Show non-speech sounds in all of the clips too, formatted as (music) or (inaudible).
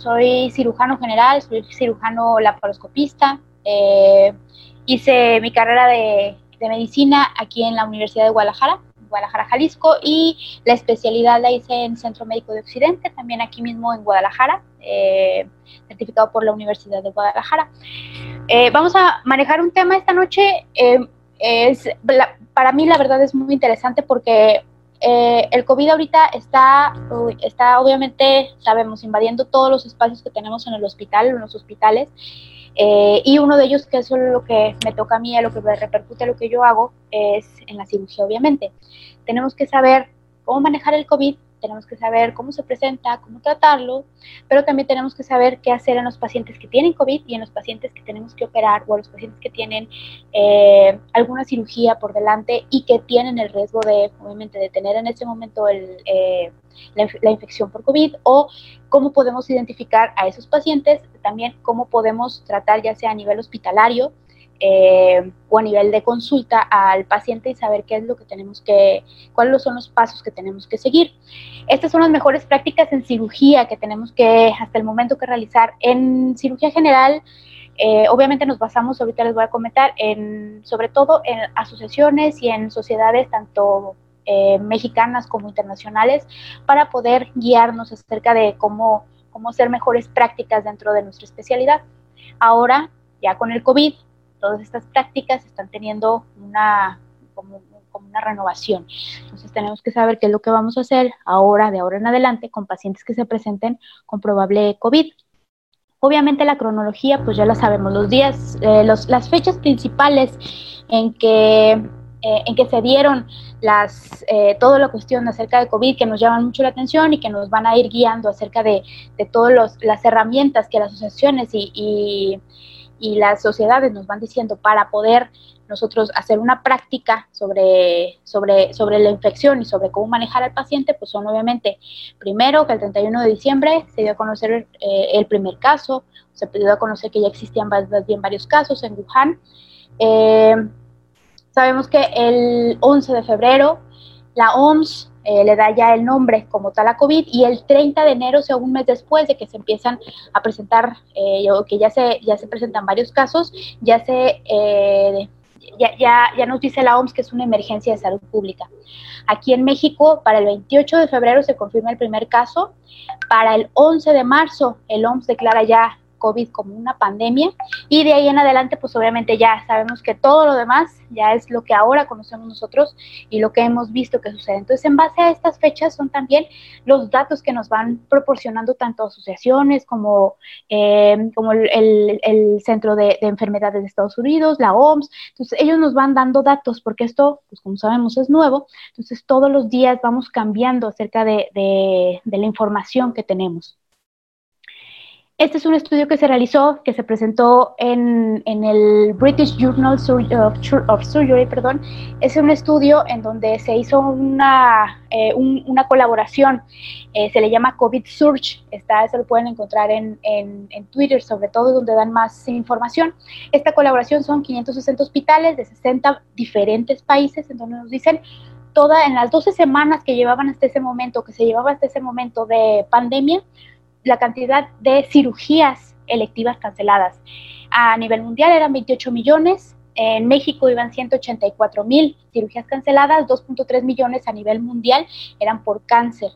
soy cirujano general, soy cirujano laparoscopista. Eh, hice mi carrera de, medicina aquí en la Universidad de Guadalajara, Guadalajara, Jalisco, y la especialidad la hice en Centro Médico de Occidente, también aquí mismo en Guadalajara, eh, certificado por la Universidad de Guadalajara. Eh, vamos a manejar un tema esta noche. es, para mí la verdad es muy interesante porque eh, el COVID ahorita está, está, obviamente, sabemos, invadiendo todos los espacios que tenemos en el hospital, en los hospitales, eh, y uno de ellos, que es lo que me toca a mí, lo que me repercute a lo que yo hago, es en la cirugía, obviamente. Tenemos que saber cómo manejar el COVID, tenemos que saber cómo se presenta, cómo tratarlo, pero también tenemos que saber qué hacer en los pacientes que tienen COVID y en los pacientes que tenemos que operar o en los pacientes que tienen eh, alguna cirugía por delante y que tienen el riesgo de, obviamente, de tener en este momento eh, la infección por COVID o cómo podemos identificar a esos pacientes, también cómo podemos tratar ya sea a nivel hospitalario, eh, o a nivel de consulta al paciente y saber qué es lo que tenemos que, cuáles son los pasos que tenemos que seguir. Estas son las mejores prácticas en cirugía que tenemos que hasta el momento que realizar. En cirugía general, eh, obviamente nos basamos, ahorita les voy a comentar, en, sobre todo en asociaciones y en sociedades tanto eh, mexicanas como internacionales para poder guiarnos acerca de cómo, cómo hacer mejores prácticas dentro de nuestra especialidad. Ahora, ya con el COVID, todas estas prácticas están teniendo una, como, una renovación. Entonces tenemos que saber qué es lo que vamos a hacer ahora, de ahora en adelante, con pacientes que se presenten con probable COVID. Obviamente la cronología, pues ya la sabemos, los días, eh, los, las fechas principales en que, eh, en que se dieron las, eh, toda la cuestión acerca de COVID que nos llaman mucho la atención y que nos van a ir guiando acerca de, de todas las herramientas que las asociaciones y y las sociedades nos van diciendo para poder nosotros hacer una práctica sobre, sobre, sobre la infección y sobre cómo manejar al paciente, pues son obviamente, primero que el 31 de diciembre se dio a conocer eh, el primer caso, se dio a conocer que ya existían bien varios casos en Wuhan. Eh, sabemos que el 11 de febrero la OMS eh, le da ya el nombre como tal a COVID y el 30 de enero, o sea, un mes después de que se empiezan a presentar, eh, o que ya se, ya se presentan varios casos, ya se... Eh, ya, ya, ya, nos dice la OMS que es una emergencia de salud pública. Aquí en México, para el 28 de febrero se confirma el primer caso. Para el 11 de marzo, el OMS declara ya COVID como una pandemia y de ahí en adelante pues obviamente ya sabemos que todo lo demás ya es lo que ahora conocemos nosotros y lo que hemos visto que sucede. Entonces en base a estas fechas son también los datos que nos van proporcionando tanto asociaciones como, eh, como el, Centro de, Enfermedades de Estados Unidos, la OMS, entonces ellos nos van dando datos porque esto pues como sabemos es nuevo, entonces todos los días vamos cambiando acerca de, de la información que tenemos. Este es un estudio que se realizó, que se presentó en, el British Journal of, Surgery, perdón. Es un estudio en donde se hizo una, eh, una colaboración, eh, se le llama COVID Surge, está, se lo pueden encontrar en, en, Twitter, sobre todo donde dan más información. Esta colaboración son 560 hospitales de 60 diferentes países, en donde nos dicen toda, en las 12 semanas que llevaban hasta ese momento, que se llevaba hasta ese momento de pandemia, la cantidad de cirugías electivas canceladas. A nivel mundial eran 28 millones, en México iban 184 mil cirugías canceladas, 2.3 millones a nivel mundial eran por cáncer.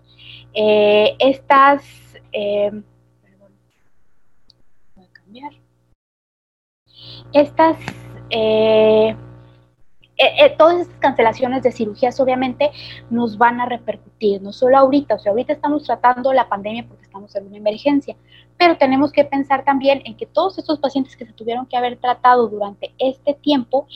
Eh, estas, eh, voy a cambiar. Estas eh, eh, eh, todas estas cancelaciones de cirugías obviamente nos van a repercutir, no solo ahorita, o sea, ahorita estamos tratando la pandemia porque estamos en una emergencia, pero tenemos que pensar también en que todos estos pacientes que se tuvieron que haber tratado durante este tiempo,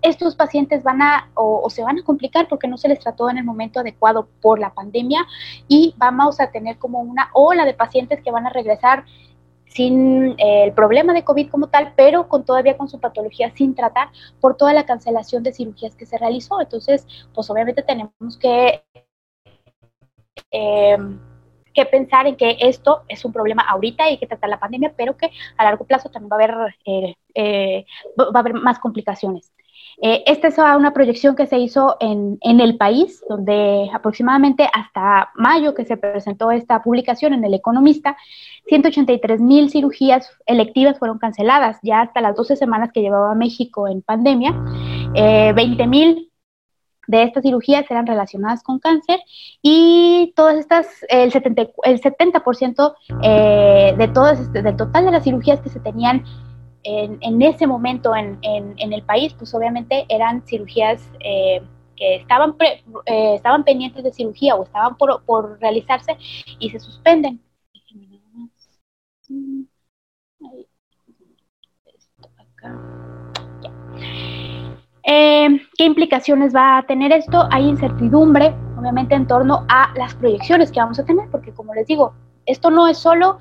estos pacientes van a o, se van a complicar porque no se les trató en el momento adecuado por la pandemia y vamos a tener como una ola de pacientes que van a regresar sin eh, el problema de COVID como tal, pero con todavía con su patología sin tratar por toda la cancelación de cirugías que se realizó. Entonces, pues obviamente tenemos que, em, que pensar en que esto es un problema ahorita y hay que tratar la pandemia, pero que a largo plazo también va a haber, eh, eh, va a haber más complicaciones. Eh, esta es una proyección que se hizo en, el país, donde aproximadamente hasta mayo que se presentó esta publicación en El Economista, 183 mil cirugías electivas fueron canceladas, ya hasta las 12 semanas que llevaba México en pandemia, 20 eh, mil de estas cirugías eran relacionadas con cáncer y todas estas, el 70%, el 70 eh, de todas, del total de las cirugías que se tenían en, ese momento en, el país, pues obviamente eran cirugías eh, que estaban, eh, estaban pendientes de cirugía o estaban por, realizarse y se suspenden. Eh, ¿Qué implicaciones va a tener esto? Hay incertidumbre, obviamente, en torno a las proyecciones que vamos a tener, porque como les digo, esto no es solo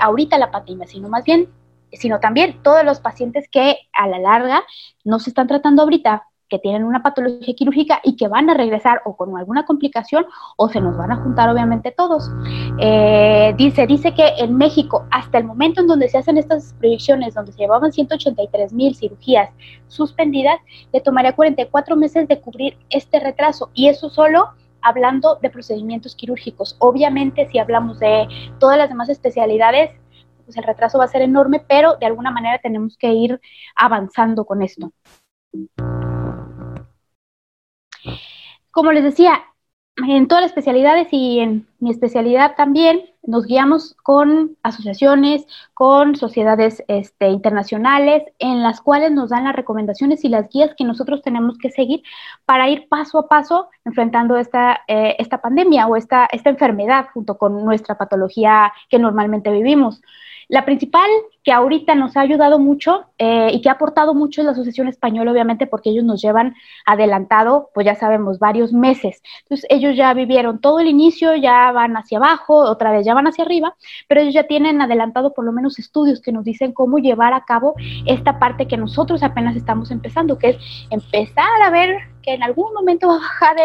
ahorita la pandemia, sino más bien sino también todos los pacientes que a la larga no se están tratando ahorita, que tienen una patología quirúrgica y que van a regresar o con alguna complicación o se nos van a juntar obviamente todos. Eh, dice, dice que en México, hasta el momento en donde se hacen estas proyecciones, donde se llevaban 183 mil cirugías suspendidas, le tomaría 44 meses de cubrir este retraso y eso solo hablando de procedimientos quirúrgicos. Obviamente, si hablamos de todas las demás especialidades, pues el retraso va a ser enorme, pero de alguna manera tenemos que ir avanzando con esto. Como les decía, en todas las especialidades y en mi especialidad también nos guiamos con asociaciones, con sociedades este, internacionales, en las cuales nos dan las recomendaciones y las guías que nosotros tenemos que seguir para ir paso a paso enfrentando esta, eh, esta pandemia o esta, esta enfermedad junto con nuestra patología que normalmente vivimos. La principal que ahorita nos ha ayudado mucho eh, y que ha aportado mucho es la Asociación Española, obviamente, porque ellos nos llevan adelantado, pues ya sabemos, varios meses. Entonces, ellos ya vivieron todo el inicio, ya van hacia abajo, otra vez ya van hacia arriba, pero ellos ya tienen adelantado por lo menos estudios que nos dicen cómo llevar a cabo esta parte que nosotros apenas estamos empezando, que es empezar a ver que en algún momento va a bajar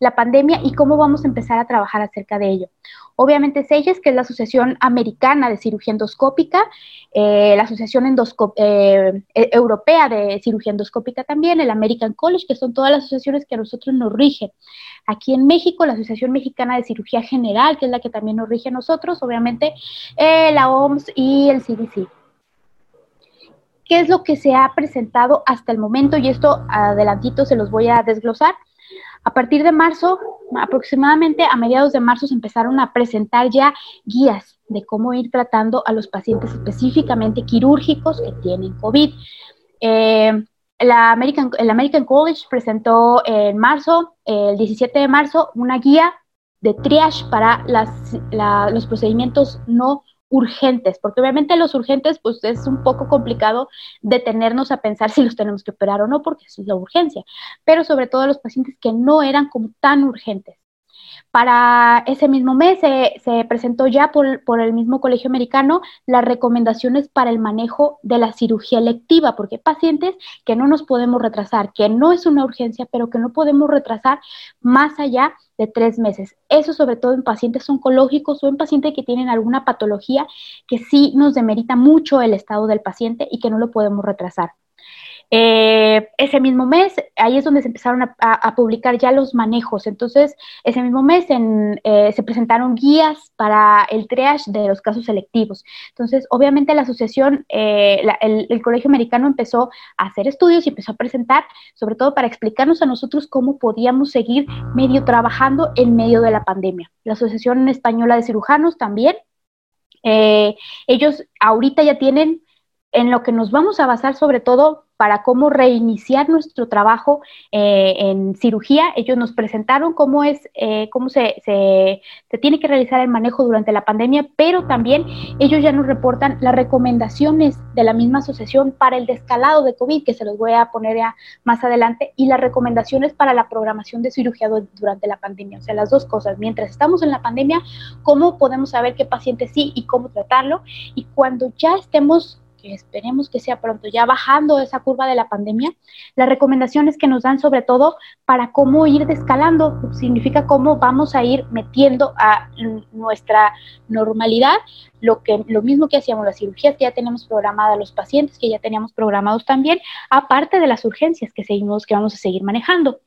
la pandemia y cómo vamos a empezar a trabajar acerca de ello. Obviamente SEIES, que es la Asociación Americana de Cirugía Endoscópica, eh, la Asociación eh, e, Europea de Cirugía Endoscópica también, el American College, que son todas las asociaciones que a nosotros nos rigen. Aquí en México, la Asociación Mexicana de Cirugía General, que es la que también nos rige a nosotros, obviamente, eh, la OMS y el CDC. ¿Qué es lo que se ha presentado hasta el momento? Y esto adelantito se los voy a desglosar. A partir de marzo, aproximadamente a mediados de marzo, se empezaron a presentar ya guías de cómo ir tratando a los pacientes específicamente quirúrgicos que tienen COVID. Eh, American, el American College presentó en marzo, el 17 de marzo, una guía de triage para los procedimientos no urgentes, porque obviamente los urgentes pues es un poco complicado detenernos a pensar si los tenemos que operar o no, porque es la urgencia, pero sobre todo los pacientes que no eran como tan urgentes. Para ese mismo mes se, presentó ya por, el mismo colegio americano las recomendaciones para el manejo de la cirugía electiva, porque pacientes que no nos podemos retrasar, que no es una urgencia, pero que no podemos retrasar más allá de tres meses. Eso sobre todo en pacientes oncológicos o en pacientes que tienen alguna patología que sí nos demerita mucho el estado del paciente y que no lo podemos retrasar. Eh, ese mismo mes, ahí es donde se empezaron a, publicar ya los manejos. Entonces, ese mismo mes eh, se presentaron guías para el triage de los casos selectivos. Entonces, obviamente la asociación, eh, el, Colegio Americano empezó a hacer estudios y empezó a presentar, sobre todo para explicarnos a nosotros cómo podíamos seguir medio trabajando en medio de la pandemia. La Asociación Española de Cirujanos también. ellos ahorita ya tienen en lo que nos vamos a basar sobre todo para cómo reiniciar nuestro trabajo eh, en cirugía. Ellos nos presentaron cómo es, eh, cómo se, se, tiene que realizar el manejo durante la pandemia, pero también ellos ya nos reportan las recomendaciones de la misma asociación para el descalado de COVID, que se los voy a poner ya más adelante, y las recomendaciones para la programación de cirugía durante la pandemia. O sea, las dos cosas. Mientras estamos en la pandemia, cómo podemos saber qué paciente sí y cómo tratarlo. Y cuando ya estemos esperemos que sea pronto, ya bajando esa curva de la pandemia, las recomendaciones que nos dan sobre todo para cómo ir descalando, significa cómo vamos a ir metiendo a nuestra normalidad lo, que, lo mismo que hacíamos las cirugías que ya tenemos programadas, los pacientes que ya teníamos programados también, aparte de las urgencias que seguimos, que vamos a seguir manejando.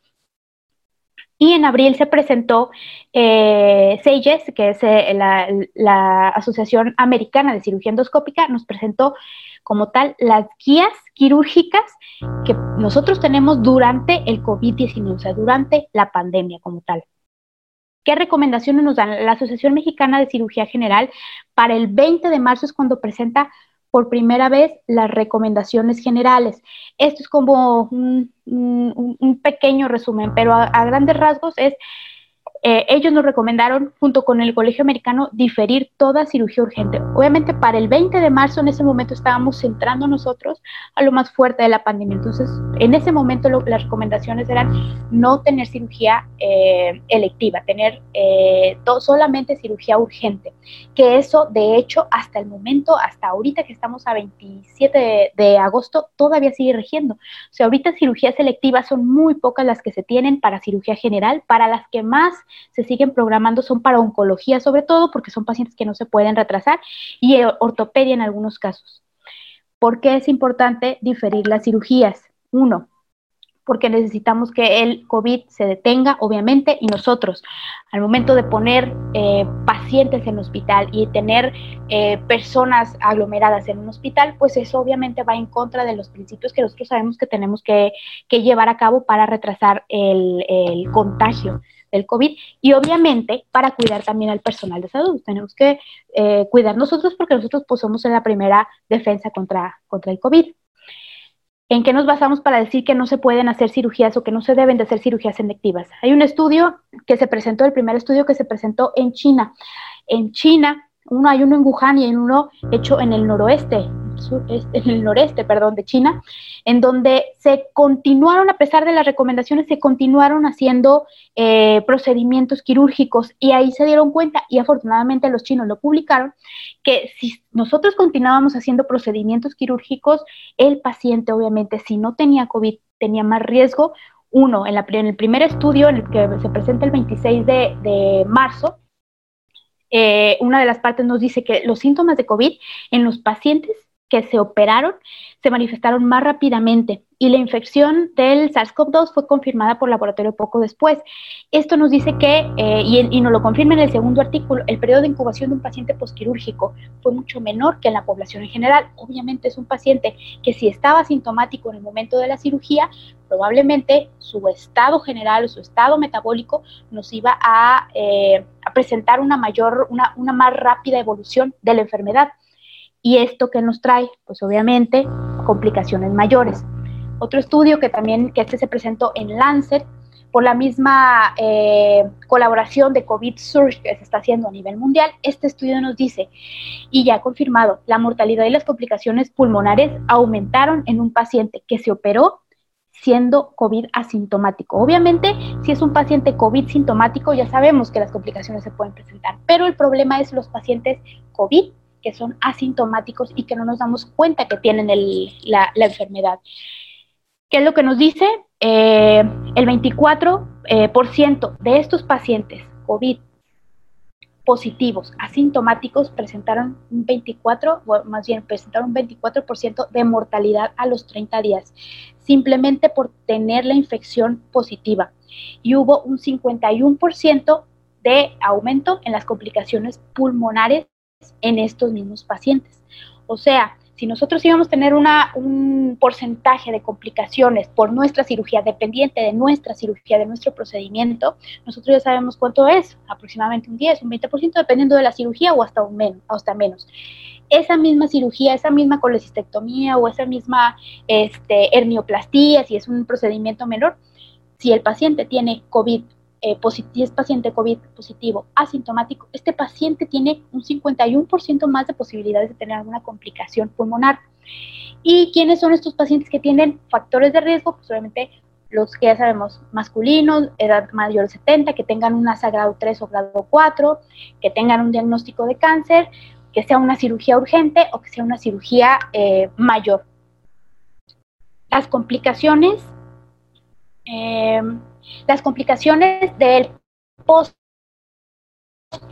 Y en abril se presentó eh, que es eh, la, Asociación Americana de Cirugía Endoscópica, nos presentó como tal las guías quirúrgicas que nosotros tenemos durante el COVID-19, o sea, durante la pandemia como tal. ¿Qué recomendaciones nos dan? La Asociación Mexicana de Cirugía General para el 20 de marzo es cuando presenta por primera vez las recomendaciones generales. Esto es como un, pequeño resumen, pero a, grandes rasgos es eh, ellos nos recomendaron, junto con el Colegio Americano, diferir toda cirugía urgente. Obviamente, para el 20 de marzo, en ese momento estábamos centrando nosotros a lo más fuerte de la pandemia. Entonces, en ese momento, las recomendaciones eran no tener cirugía eh, electiva, tener eh, solamente cirugía urgente. Que eso, de hecho, hasta el momento, hasta ahorita que estamos a 27 de, de agosto, todavía sigue regiendo. O sea, ahorita cirugías selectivas son muy pocas las que se tienen para cirugía general, para las que más se siguen programando son para oncología sobre todo, porque son pacientes que no se pueden retrasar, y eh, ortopedia en algunos casos. ¿Por qué es importante diferir las cirugías? Uno, porque necesitamos que el COVID se detenga, obviamente, y nosotros, al momento de poner eh, pacientes en hospital y tener eh, personas aglomeradas en un hospital, pues eso obviamente va en contra de los principios que nosotros sabemos que tenemos que, llevar a cabo para retrasar el contagio del COVID y obviamente para cuidar también al personal de salud. Tenemos que eh, cuidar nosotros porque nosotros pues, somos en la primera defensa contra, contra el COVID. ¿En qué nos basamos para decir que no se pueden hacer cirugías o que no se deben de hacer cirugías selectivas? Hay un estudio que se presentó, el primer estudio que se presentó en China. En China, uno hay uno en Wuhan y hay uno hecho en el noroeste, en el noreste, perdón, de China, en donde se continuaron, a pesar de las recomendaciones, se continuaron haciendo eh, procedimientos quirúrgicos y ahí se dieron cuenta, y afortunadamente los chinos lo publicaron, que si nosotros continuábamos haciendo procedimientos quirúrgicos, el paciente obviamente si no tenía COVID tenía más riesgo. Uno, en, el primer estudio, en el que se presenta el 26 de, marzo, eh, una de las partes nos dice que los síntomas de COVID en los pacientes que se operaron se manifestaron más rápidamente y la infección del SARS-CoV-2 fue confirmada por laboratorio poco después. Esto nos dice que, eh, y, nos lo confirma en el segundo artículo, el periodo de incubación de un paciente posquirúrgico fue mucho menor que en la población en general. Obviamente es un paciente que si estaba sintomático en el momento de la cirugía, probablemente su estado general o su estado metabólico nos iba a, eh, presentar una mayor, una, una más rápida evolución de la enfermedad. ¿Y esto que nos trae? Pues obviamente complicaciones mayores. Otro estudio que también, que este se presentó en Lancet, por la misma eh, colaboración de COVID Surge que se está haciendo a nivel mundial, este estudio nos dice, y ya confirmado, la mortalidad y las complicaciones pulmonares aumentaron en un paciente que se operó siendo COVID asintomático. Obviamente, si es un paciente COVID sintomático, ya sabemos que las complicaciones se pueden presentar, pero el problema es los pacientes COVID que son asintomáticos y que no nos damos cuenta que tienen la, enfermedad. ¿Qué es lo que nos dice? Eh, el 24% eh, de estos pacientes COVID positivos asintomáticos presentaron un 24, o más bien presentaron un 24% de mortalidad a los 30 días, simplemente por tener la infección positiva. Y hubo un 51% de aumento en las complicaciones pulmonares en estos mismos pacientes. O sea, si nosotros íbamos a tener un porcentaje de complicaciones por nuestra cirugía, dependiente de nuestra cirugía, de nuestro procedimiento, nosotros ya sabemos cuánto es, aproximadamente un 10, un 20%, dependiendo de la cirugía o hasta, un menos, hasta menos. esa misma cirugía, esa misma colecistectomía o esa misma este, hermioplastía, si es un procedimiento menor, si el paciente tiene COVID eh, es paciente COVID positivo asintomático, este paciente tiene un 51% más de posibilidades de tener alguna complicación pulmonar. ¿Y quiénes son estos pacientes que tienen factores de riesgo? Pues obviamente los que ya sabemos, masculinos, edad mayor de 70, que tengan una ASA grado 3 o grado 4, que tengan un diagnóstico de cáncer, que sea una cirugía urgente o que sea una cirugía eh, mayor. Las complicaciones, eh, las complicaciones del post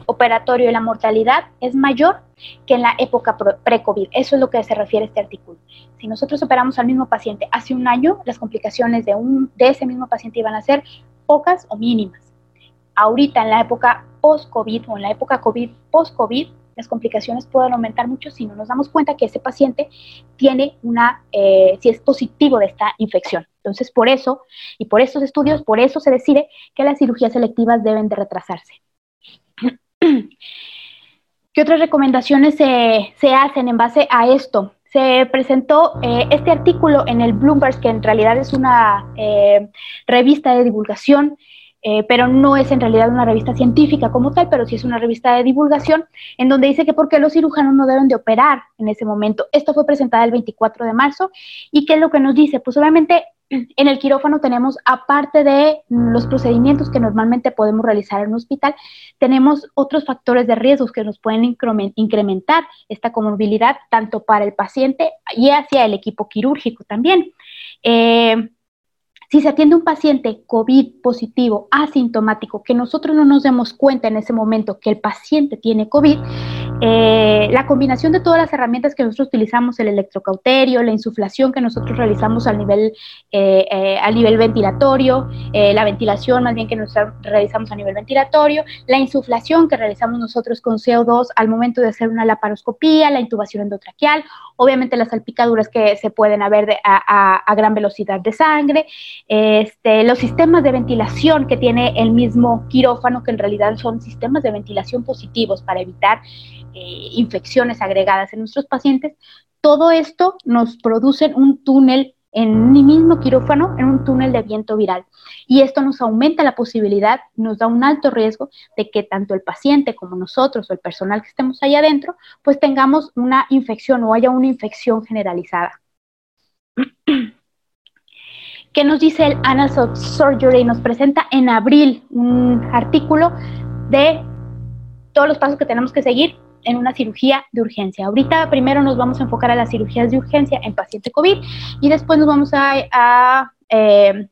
operatorio y la mortalidad es mayor que en la época pre-COVID. Eso es lo que se refiere este artículo. Si nosotros operamos al mismo paciente hace un año, las complicaciones de, un, de ese mismo paciente iban a ser pocas o mínimas. Ahorita, en la época post-COVID o en la época COVID, post-COVID, las complicaciones pueden aumentar mucho si no nos damos cuenta que ese paciente tiene una, eh, si es positivo de esta infección. Entonces, por eso, y por estos estudios, por eso se decide que las cirugías selectivas deben de retrasarse. (clears throat) ¿Qué otras recomendaciones se, hacen en base a esto? Se presentó eh, este artículo en el Bloomberg, que en realidad es una eh, revista de divulgación, eh, pero no es en realidad una revista científica como tal, pero sí es una revista de divulgación, en donde dice que por qué los cirujanos no deben de operar en ese momento. Esto fue presentado el 24 de marzo, y ¿qué es lo que nos dice? Pues obviamente (clears throat) en el quirófano tenemos, aparte de los procedimientos que normalmente podemos realizar en un hospital, tenemos otros factores de riesgo que nos pueden incrementar esta comorbilidad tanto para el paciente y hacia el equipo quirúrgico también. Eh, si se atiende un paciente COVID positivo, asintomático, que nosotros no nos demos cuenta en ese momento que el paciente tiene COVID, eh, la combinación de todas las herramientas que nosotros utilizamos, el electrocauterio, la insuflación que nosotros realizamos al nivel, eh, eh, a nivel ventilatorio, la ventilación más bien que nosotros realizamos a nivel ventilatorio, la insuflación que realizamos nosotros con CO2 al momento de hacer una laparoscopía, la intubación endotraqueal, obviamente las salpicaduras que se pueden haber a, gran velocidad de sangre, este, los sistemas de ventilación que tiene el mismo quirófano, que en realidad son sistemas de ventilación positivos para evitar eh, infecciones agregadas en nuestros pacientes, todo esto nos produce un túnel en un mismo quirófano, en un túnel de viento viral. Y esto nos aumenta la posibilidad, nos da un alto riesgo de que tanto el paciente como nosotros o el personal que estemos ahí adentro, pues tengamos una infección o haya una infección generalizada. (clears throat) ¿Qué nos dice el Annals of Surgery? Nos presenta en abril un artículo de todos los pasos que tenemos que seguir en una cirugía de urgencia. Ahorita primero nos vamos a enfocar a las cirugías de urgencia en paciente COVID y después nos vamos a, eh,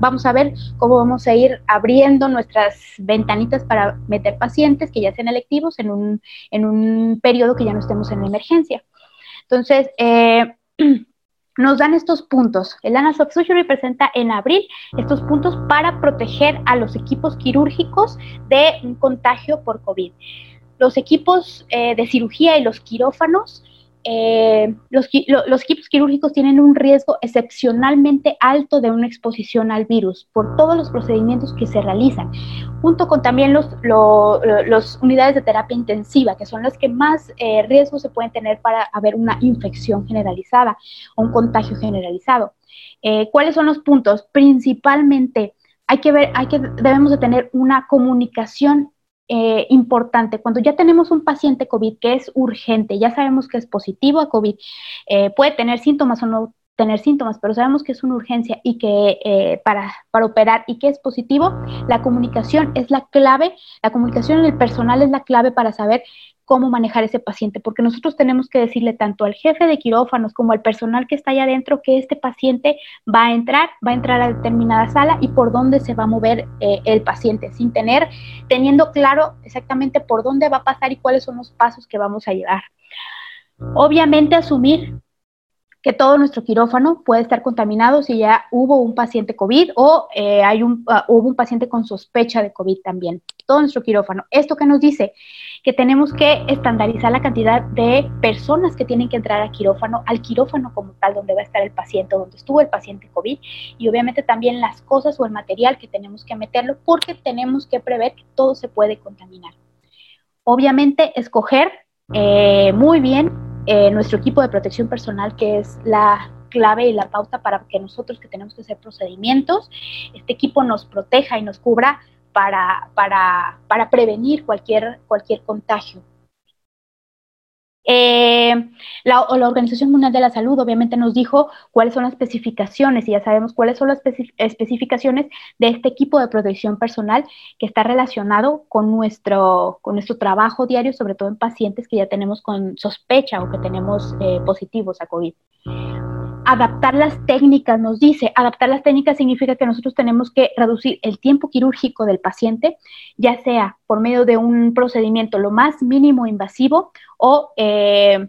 vamos a ver cómo vamos a ir abriendo nuestras ventanitas para meter pacientes que ya sean electivos en un, en un periodo que ya no estemos en emergencia. Entonces, eh, (clears throat) nos dan estos puntos. El ANAS of Surgery presenta en abril estos puntos para proteger a los equipos quirúrgicos de un contagio por COVID. Los equipos eh, de cirugía y los quirófanos eh, los, equipos quirúrgicos tienen un riesgo excepcionalmente alto de una exposición al virus por todos los procedimientos que se realizan, junto con también los, unidades de terapia intensiva, que son las que más eh, riesgo se pueden tener para haber una infección generalizada o un contagio generalizado. Eh, ¿Cuáles son los puntos? Principalmente hay que ver, hay que, debemos de tener una comunicación eh, importante. Cuando ya tenemos un paciente COVID que es urgente, ya sabemos que es positivo a COVID, eh, puede tener síntomas o no tener síntomas, pero sabemos que es una urgencia y que eh, para, para operar y que es positivo, la comunicación es la clave, la comunicación en el personal es la clave para saber cómo manejar ese paciente, porque nosotros tenemos que decirle tanto al jefe de quirófanos como al personal que está allá adentro que este paciente va a entrar, va a entrar a determinada sala y por dónde se va a mover eh, el paciente, sin tener, teniendo claro exactamente por dónde va a pasar y cuáles son los pasos que vamos a llevar. Obviamente asumir que todo nuestro quirófano puede estar contaminado si ya hubo un paciente COVID o eh, hay un, ah, hubo un paciente con sospecha de COVID también. Todo nuestro quirófano. ¿Esto que nos dice? Que tenemos que estandarizar la cantidad de personas que tienen que entrar al quirófano, al quirófano como tal, donde va a estar el paciente, donde estuvo el paciente COVID, y obviamente también las cosas o el material que tenemos que meterlo, porque tenemos que prever que todo se puede contaminar. Obviamente, escoger muy bien nuestro equipo de protección personal, que es la clave y la pauta para que nosotros que tenemos que hacer procedimientos, este equipo nos proteja y nos cubra para, para, para prevenir cualquier, cualquier contagio. Eh, la, la, Organización Mundial de la Salud obviamente nos dijo cuáles son las especificaciones y ya sabemos cuáles son las especificaciones de este equipo de protección personal que está relacionado con nuestro, con nuestro trabajo diario, sobre todo en pacientes que ya tenemos con sospecha o que tenemos eh, positivos a COVID adaptar las técnicas, nos dice, adaptar las técnicas significa que nosotros tenemos que reducir el tiempo quirúrgico del paciente, ya sea por medio de un procedimiento lo más mínimo invasivo o eh,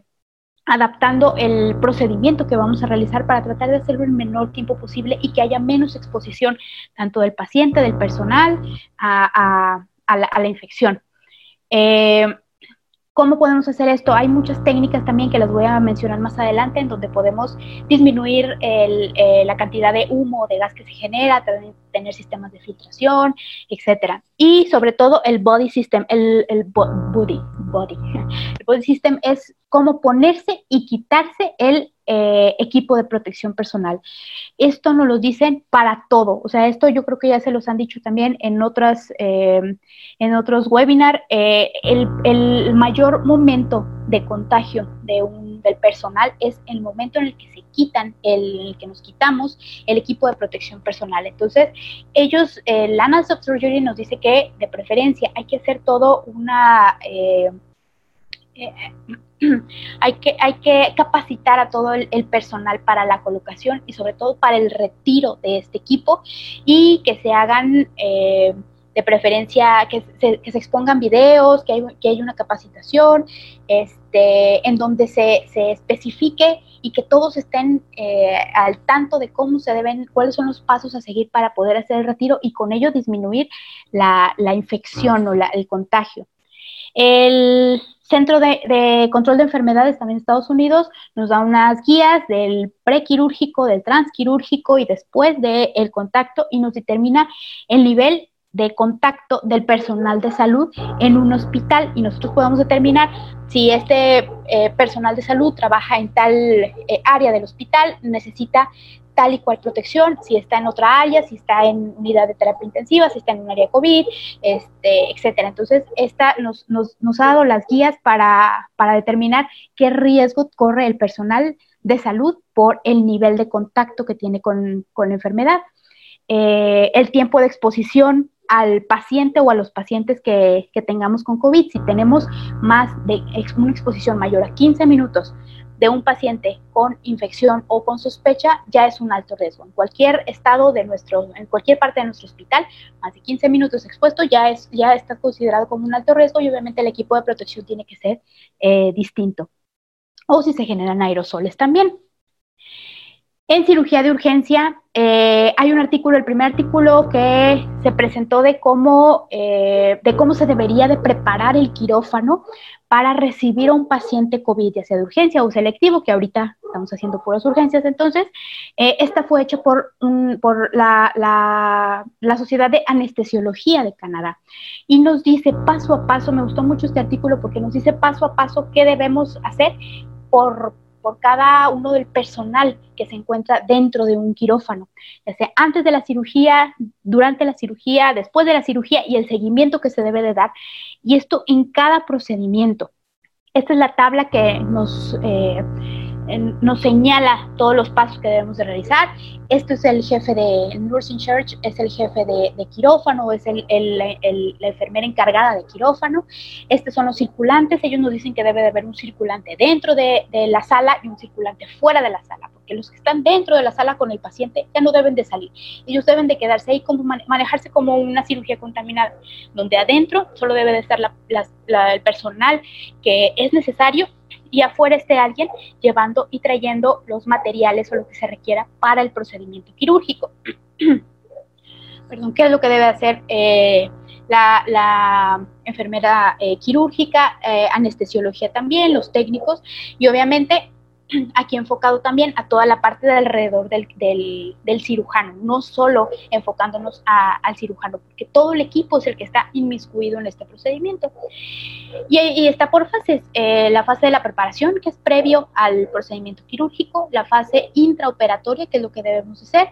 adaptando el procedimiento que vamos a realizar para tratar de hacerlo el menor tiempo posible y que haya menos exposición tanto del paciente, del personal, a, la, infección. Eh, ¿Cómo podemos hacer esto? Hay muchas técnicas también que las voy a mencionar más adelante en donde podemos disminuir eh, la cantidad de humo, de gas que se genera, tener sistemas de filtración, etcétera. Y sobre todo el body system, el, el body, body. El body system es cómo ponerse y quitarse el eh, equipo de protección personal. Esto nos lo dicen para todo, o sea, esto yo creo que ya se los han dicho también en, otras, eh, en otros webinars. Eh, el, mayor momento de contagio de un, del personal es el momento en el que se quitan, el, que nos quitamos el equipo de protección personal. Entonces, ellos, el Annals of Surgery nos dice que de preferencia hay que hacer todo una (clears throat) hay, que, hay que capacitar a todo el, personal para la colocación y sobre todo para el retiro de este equipo y que se hagan eh, de preferencia, que se, que se, expongan videos, que hay, que una capacitación este, en donde se, se especifique y que todos estén eh, al tanto de cómo se deben, cuáles son los pasos a seguir para poder hacer el retiro y con ello disminuir la, la infección o la, el contagio. El Centro de, Control de Enfermedades también de Estados Unidos nos da unas guías del prequirúrgico, del transquirúrgico y después del contacto y nos determina el nivel de contacto del personal de salud en un hospital y nosotros podemos determinar si este eh, personal de salud trabaja en tal eh, área del hospital, necesita tal y cual protección, si está en otra área, si está en unidad de terapia intensiva, si está en un área COVID, este, etcétera. Entonces, esta nos, nos, ha dado las guías para, determinar qué riesgo corre el personal de salud por el nivel de contacto que tiene con, con la enfermedad. Eh, el tiempo de exposición al paciente o a los pacientes que, tengamos con COVID. Si tenemos más de una exposición mayor a 15 minutos de un paciente con infección o con sospecha ya es un alto riesgo. En cualquier estado de nuestro, en cualquier parte de nuestro hospital, más de 15 minutos expuesto ya, es, ya está considerado como un alto riesgo y obviamente el equipo de protección tiene que ser eh, distinto. O si se generan aerosoles también. En cirugía de urgencia eh, hay un artículo, el primer artículo que se presentó de cómo, eh, de cómo se debería de preparar el quirófano para recibir a un paciente COVID, ya sea de urgencia o selectivo, que ahorita estamos haciendo puras urgencias. Entonces, eh, esta fue hecha por, por la, la, la, Sociedad de Anestesiología de Canadá y nos dice paso a paso, me gustó mucho este artículo porque nos dice paso a paso qué debemos hacer por por cada uno del personal que se encuentra dentro de un quirófano, ya sea antes de la cirugía, durante la cirugía, después de la cirugía y el seguimiento que se debe de dar. Y esto en cada procedimiento. Esta es la tabla que nos... Eh, nos señala todos los pasos que debemos de realizar. Esto es el jefe de Nursing Church, es el jefe de, quirófano, es la enfermera encargada de quirófano. Estos son los circulantes. Ellos nos dicen que debe de haber un circulante dentro de, la sala y un circulante fuera de la sala, porque los que están dentro de la sala con el paciente ya no deben de salir. Ellos deben de quedarse ahí, como manejarse como una cirugía contaminada, donde adentro solo debe de estar el personal que es necesario y afuera esté alguien llevando y trayendo los materiales o lo que se requiera para el procedimiento quirúrgico. (clears throat) Perdón, ¿qué es lo que debe hacer eh, la, enfermera eh, quirúrgica, eh, anestesiología también, los técnicos y obviamente aquí enfocado también a toda la parte de alrededor del, del, cirujano, no solo enfocándonos al cirujano, porque todo el equipo es el que está inmiscuido en este procedimiento. Y, está por fases, eh, la fase de la preparación, que es previo al procedimiento quirúrgico, la fase intraoperatoria, que es lo que debemos hacer,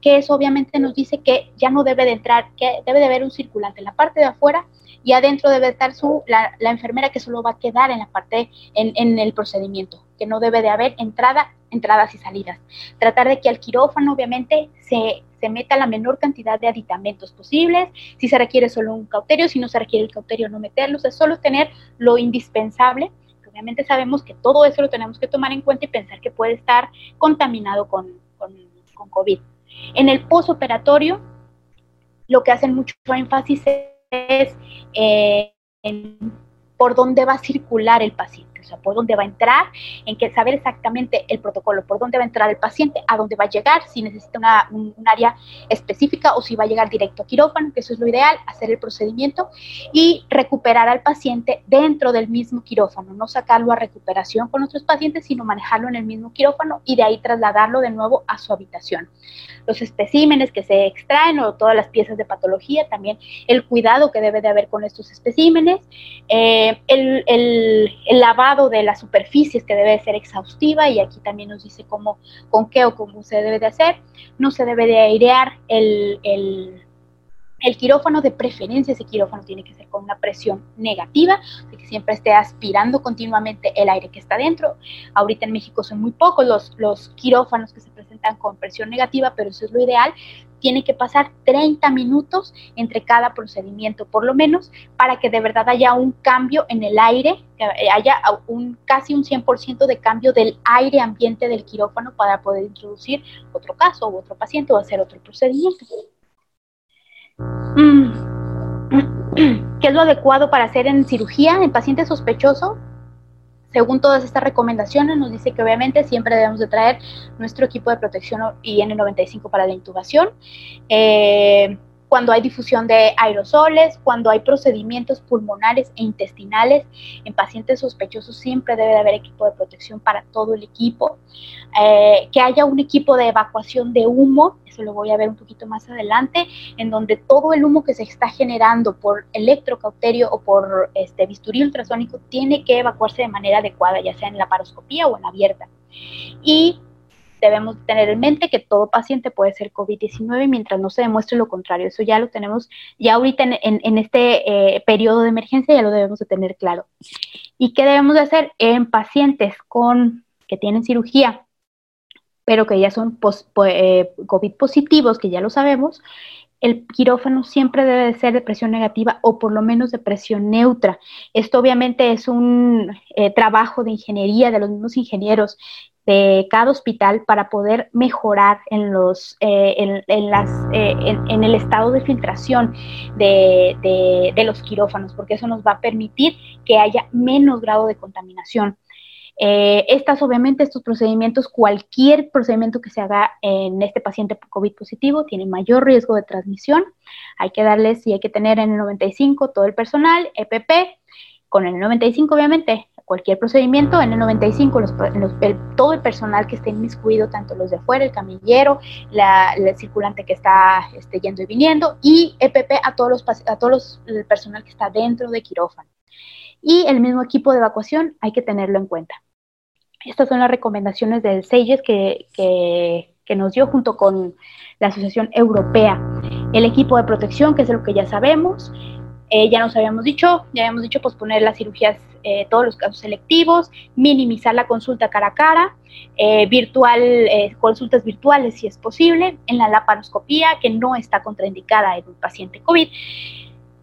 que eso obviamente nos dice que ya no debe de entrar, que debe de haber un circulante en la parte de afuera y adentro debe estar su, la, enfermera que solo va a quedar en la parte, en, en, el procedimiento, que no debe de haber entrada, entradas y salidas. Tratar de que al quirófano obviamente se, se meta la menor cantidad de aditamentos posibles, si se requiere solo un cauterio, si no se requiere el cauterio no meterlo, es solo tener lo indispensable. Obviamente sabemos que todo eso lo tenemos que tomar en cuenta y pensar que puede estar contaminado con, con, con COVID. En el posoperatorio, lo que hacen mucho énfasis eh, por dónde va a circular el paciente o sea, por dónde va a entrar, en que saber exactamente el protocolo, por dónde va a entrar el paciente, a dónde va a llegar, si necesita una, un, área específica o si va a llegar directo a quirófano, que eso es lo ideal, hacer el procedimiento y recuperar al paciente dentro del mismo quirófano, no sacarlo a recuperación con otros pacientes, sino manejarlo en el mismo quirófano y de ahí trasladarlo de nuevo a su habitación. Los especímenes que se extraen o todas las piezas de patología, también el cuidado que debe de haber con estos especímenes, eh, el, el, lavado de las superficies que debe de ser exhaustiva y aquí también nos dice cómo, con qué o cómo se debe de hacer, no se debe de airear el, el el quirófano de preferencia, ese quirófano tiene que ser con una presión negativa, de que siempre esté aspirando continuamente el aire que está dentro. Ahorita en México son muy pocos los, los quirófanos que se presentan con presión negativa, pero eso es lo ideal. Tiene que pasar 30 minutos entre cada procedimiento, por lo menos, para que de verdad haya un cambio en el aire, que haya un, casi un 100% de cambio del aire ambiente del quirófano para poder introducir otro caso o otro paciente o hacer otro procedimiento. Mm. (clears throat) ¿Qué es lo adecuado para hacer en cirugía en paciente sospechoso? Según todas estas recomendaciones, nos dice que obviamente siempre debemos de traer nuestro equipo de protección IN95 para la intubación. Eh, cuando hay difusión de aerosoles, cuando hay procedimientos pulmonares e intestinales en pacientes sospechosos, siempre debe de haber equipo de protección para todo el equipo. Eh, que haya un equipo de evacuación de humo, eso lo voy a ver un poquito más adelante, en donde todo el humo que se está generando por electrocauterio o por este bisturí ultrasónico tiene que evacuarse de manera adecuada, ya sea en la paroscopía o en abierta. Y debemos tener en mente que todo paciente puede ser COVID-19 mientras no se demuestre lo contrario. Eso ya lo tenemos, ya ahorita en, este eh, periodo de emergencia ya lo debemos de tener claro. ¿Y qué debemos de hacer en pacientes con que tienen cirugía, pero que ya son eh, COVID positivos, que ya lo sabemos? el quirófano siempre debe ser de presión negativa o por lo menos de presión neutra. Esto obviamente es un eh, trabajo de ingeniería de los mismos ingenieros de cada hospital para poder mejorar en, los, eh, en, las, eh, en, el estado de filtración de, de, los quirófanos, porque eso nos va a permitir que haya menos grado de contaminación. Eh, estas, obviamente, estos procedimientos, cualquier procedimiento que se haga en este paciente COVID positivo tiene mayor riesgo de transmisión. Hay que darles, y hay que tener en el 95 todo el personal, EPP, con el 95 obviamente cualquier procedimiento, en el 95 todo el personal que esté inmiscuido, tanto los de afuera, el camillero, la, el circulante que está este, yendo y viniendo, y EPP a todos los a todos el personal que está dentro de quirófano. Y el mismo equipo de evacuación hay que tenerlo en cuenta. Estas son las recomendaciones del SEIES que, que, que nos dio junto con la Asociación Europea. El equipo de protección, que es lo que ya sabemos, eh, ya nos habíamos dicho, ya habíamos dicho posponer las cirugías, eh, todos los casos selectivos, minimizar la consulta cara a cara, eh, virtual, consultas virtuales si es posible, en la laparoscopía que no está contraindicada en un paciente COVID.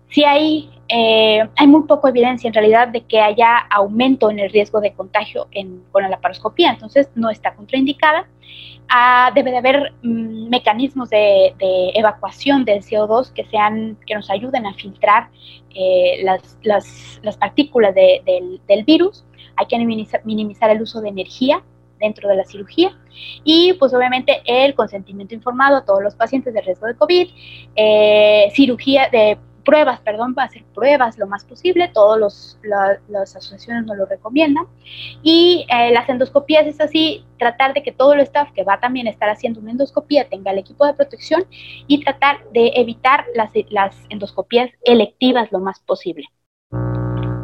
Si hay, hay muy poca evidencia en realidad de que haya aumento en el riesgo de contagio con la laparoscopía, entonces no está contraindicada. Ah, debe de haber mm, mecanismos de, evacuación del CO2 que, sean, que nos ayuden a filtrar eh, las, las, partículas del, del, virus. Hay que minimizar, el uso de energía dentro de la cirugía y pues obviamente el consentimiento informado a todos los pacientes de riesgo de COVID, eh, cirugía de pruebas, perdón, para hacer pruebas lo más posible, todas las asociaciones nos lo recomiendan. Y eh, las endoscopías es así, tratar de que todo el staff que va también a estar haciendo una endoscopía tenga el equipo de protección y tratar de evitar las, las endoscopías electivas lo más posible.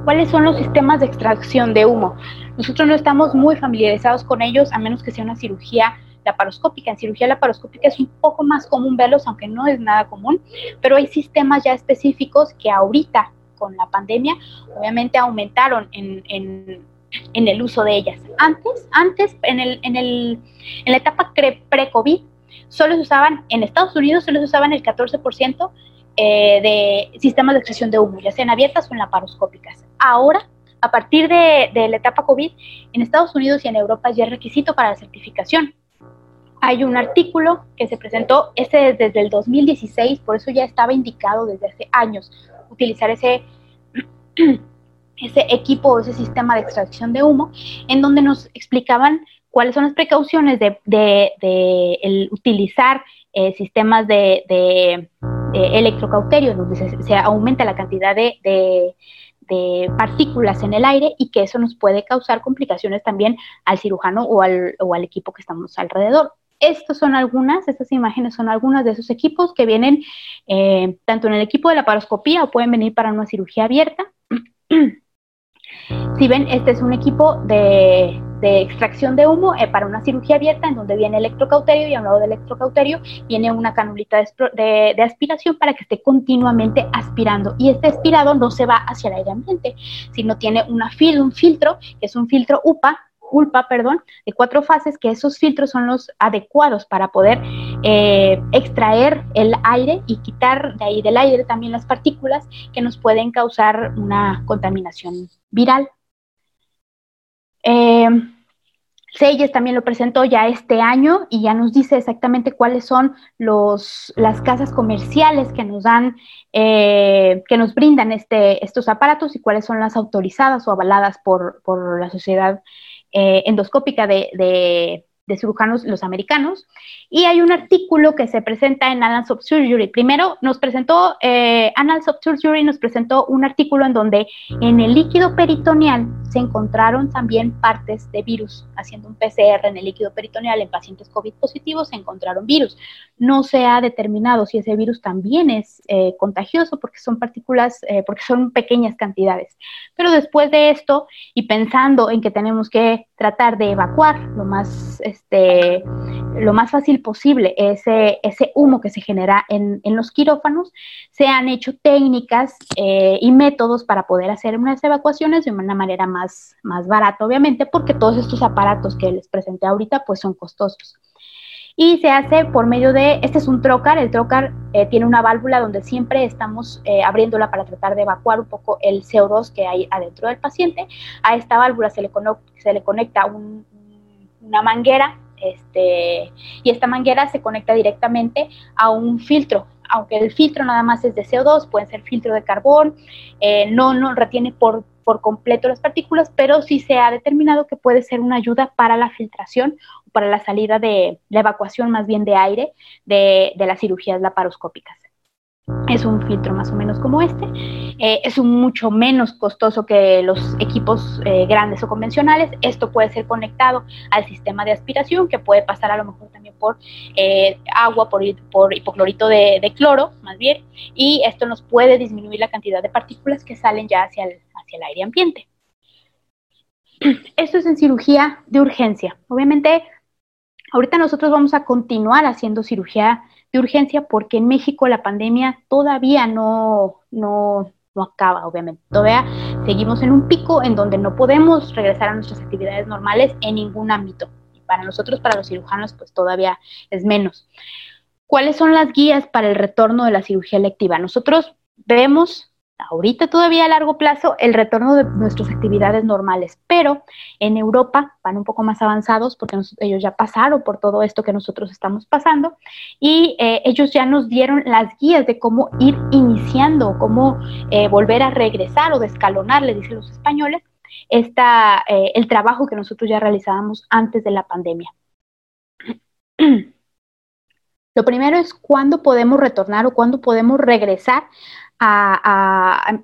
¿Cuáles son los sistemas de extracción de humo? Nosotros no estamos muy familiarizados con ellos, a menos que sea una cirugía laparoscópica. En cirugía laparoscópica es un poco más común verlos, aunque no es nada común, pero hay sistemas ya específicos que ahorita con la pandemia obviamente aumentaron en, el uso de ellas. Antes, antes en, el, en, el, en la etapa pre-COVID, solo se usaban, en Estados Unidos solo se usaban el 14% eh, de sistemas de extracción de humo, ya sean abiertas o en laparoscópicas. Ahora a partir de, de, la etapa COVID, en Estados Unidos y en Europa ya es requisito para la certificación hay un artículo que se presentó, ese desde el 2016, por eso ya estaba indicado desde hace años utilizar ese, (clears throat) ese equipo o ese sistema de extracción de humo, en donde nos explicaban cuáles son las precauciones de, el utilizar eh, sistemas de, de, electrocauterio, donde se, aumenta la cantidad de, partículas en el aire y que eso nos puede causar complicaciones también al cirujano o al, o al equipo que estamos alrededor. Estas son algunas, estas imágenes son algunas de esos equipos que vienen eh, tanto en el equipo de la paroscopía o pueden venir para una cirugía abierta. (clears throat) si ven, este es un equipo de, extracción de humo eh, para una cirugía abierta en donde viene electrocauterio y a un lado del electrocauterio viene una canulita de, aspiración para que esté continuamente aspirando. Y este aspirado no se va hacia el aire ambiente, sino tiene una fil un filtro, que es un filtro UPA, culpa, perdón, de cuatro fases, que esos filtros son los adecuados para poder eh, extraer el aire y quitar de ahí del aire también las partículas que nos pueden causar una contaminación viral. Eh, también lo presentó ya este año y ya nos dice exactamente cuáles son los, las casas comerciales que nos dan, eh, que nos brindan este, estos aparatos y cuáles son las autorizadas o avaladas por, por la sociedad endoscópica de, de, de cirujanos los americanos, y hay un artículo que se presenta en Annals of Surgery. Primero nos presentó, eh, Annals of Surgery nos presentó un artículo en donde en el líquido peritoneal se encontraron también partes de virus. Haciendo un PCR en el líquido peritoneal en pacientes COVID positivos se encontraron virus. No se ha determinado si ese virus también es eh, contagioso porque son partículas, eh, porque son pequeñas cantidades. Pero después de esto y pensando en que tenemos que tratar de evacuar lo más, este, lo más fácil posible ese, ese humo que se genera en, en los quirófanos, se han hecho técnicas eh, y métodos para poder hacer unas evacuaciones de una manera más, más barata, obviamente, porque todos estos aparatos que les presenté ahorita pues son costosos y se hace por medio de, este es un trocar, el trocar eh, tiene una válvula donde siempre estamos eh, abriéndola para tratar de evacuar un poco el CO2 que hay adentro del paciente. A esta válvula se le, se le conecta una manguera este, y esta manguera se conecta directamente a un filtro. Aunque el filtro nada más es de CO2, puede ser filtro de carbón, eh, no, no retiene por, por completo las partículas, pero sí se ha determinado que puede ser una ayuda para la filtración para la salida de la evacuación más bien de aire de, de las cirugías laparoscópicas es un filtro más o menos como este. Eh, es un mucho menos costoso que los equipos eh, grandes o convencionales. Esto puede ser conectado al sistema de aspiración, que puede pasar a lo mejor también por eh, agua, por, por hipoclorito de, de, cloro, más bien, y esto nos puede disminuir la cantidad de partículas que salen ya hacia el, hacia el aire ambiente. Esto es en cirugía de urgencia. Obviamente, ahorita nosotros vamos a continuar haciendo cirugía de urgencia porque en México la pandemia todavía no, no, no acaba, obviamente. Todavía seguimos en un pico en donde no podemos regresar a nuestras actividades normales en ningún ámbito. Y para nosotros, para los cirujanos, pues todavía es menos. ¿Cuáles son las guías para el retorno de la cirugía electiva? Nosotros vemos ahorita todavía a largo plazo el retorno de nuestras actividades normales, pero en Europa van un poco más avanzados porque ellos ya pasaron por todo esto que nosotros estamos pasando y eh, ellos ya nos dieron las guías de cómo ir iniciando, cómo eh, volver a regresar o descalonar, le dicen los españoles, esta, eh, el trabajo que nosotros ya realizábamos antes de la pandemia. (clears throat) Lo primero es cuándo podemos retornar o cuándo podemos regresar a,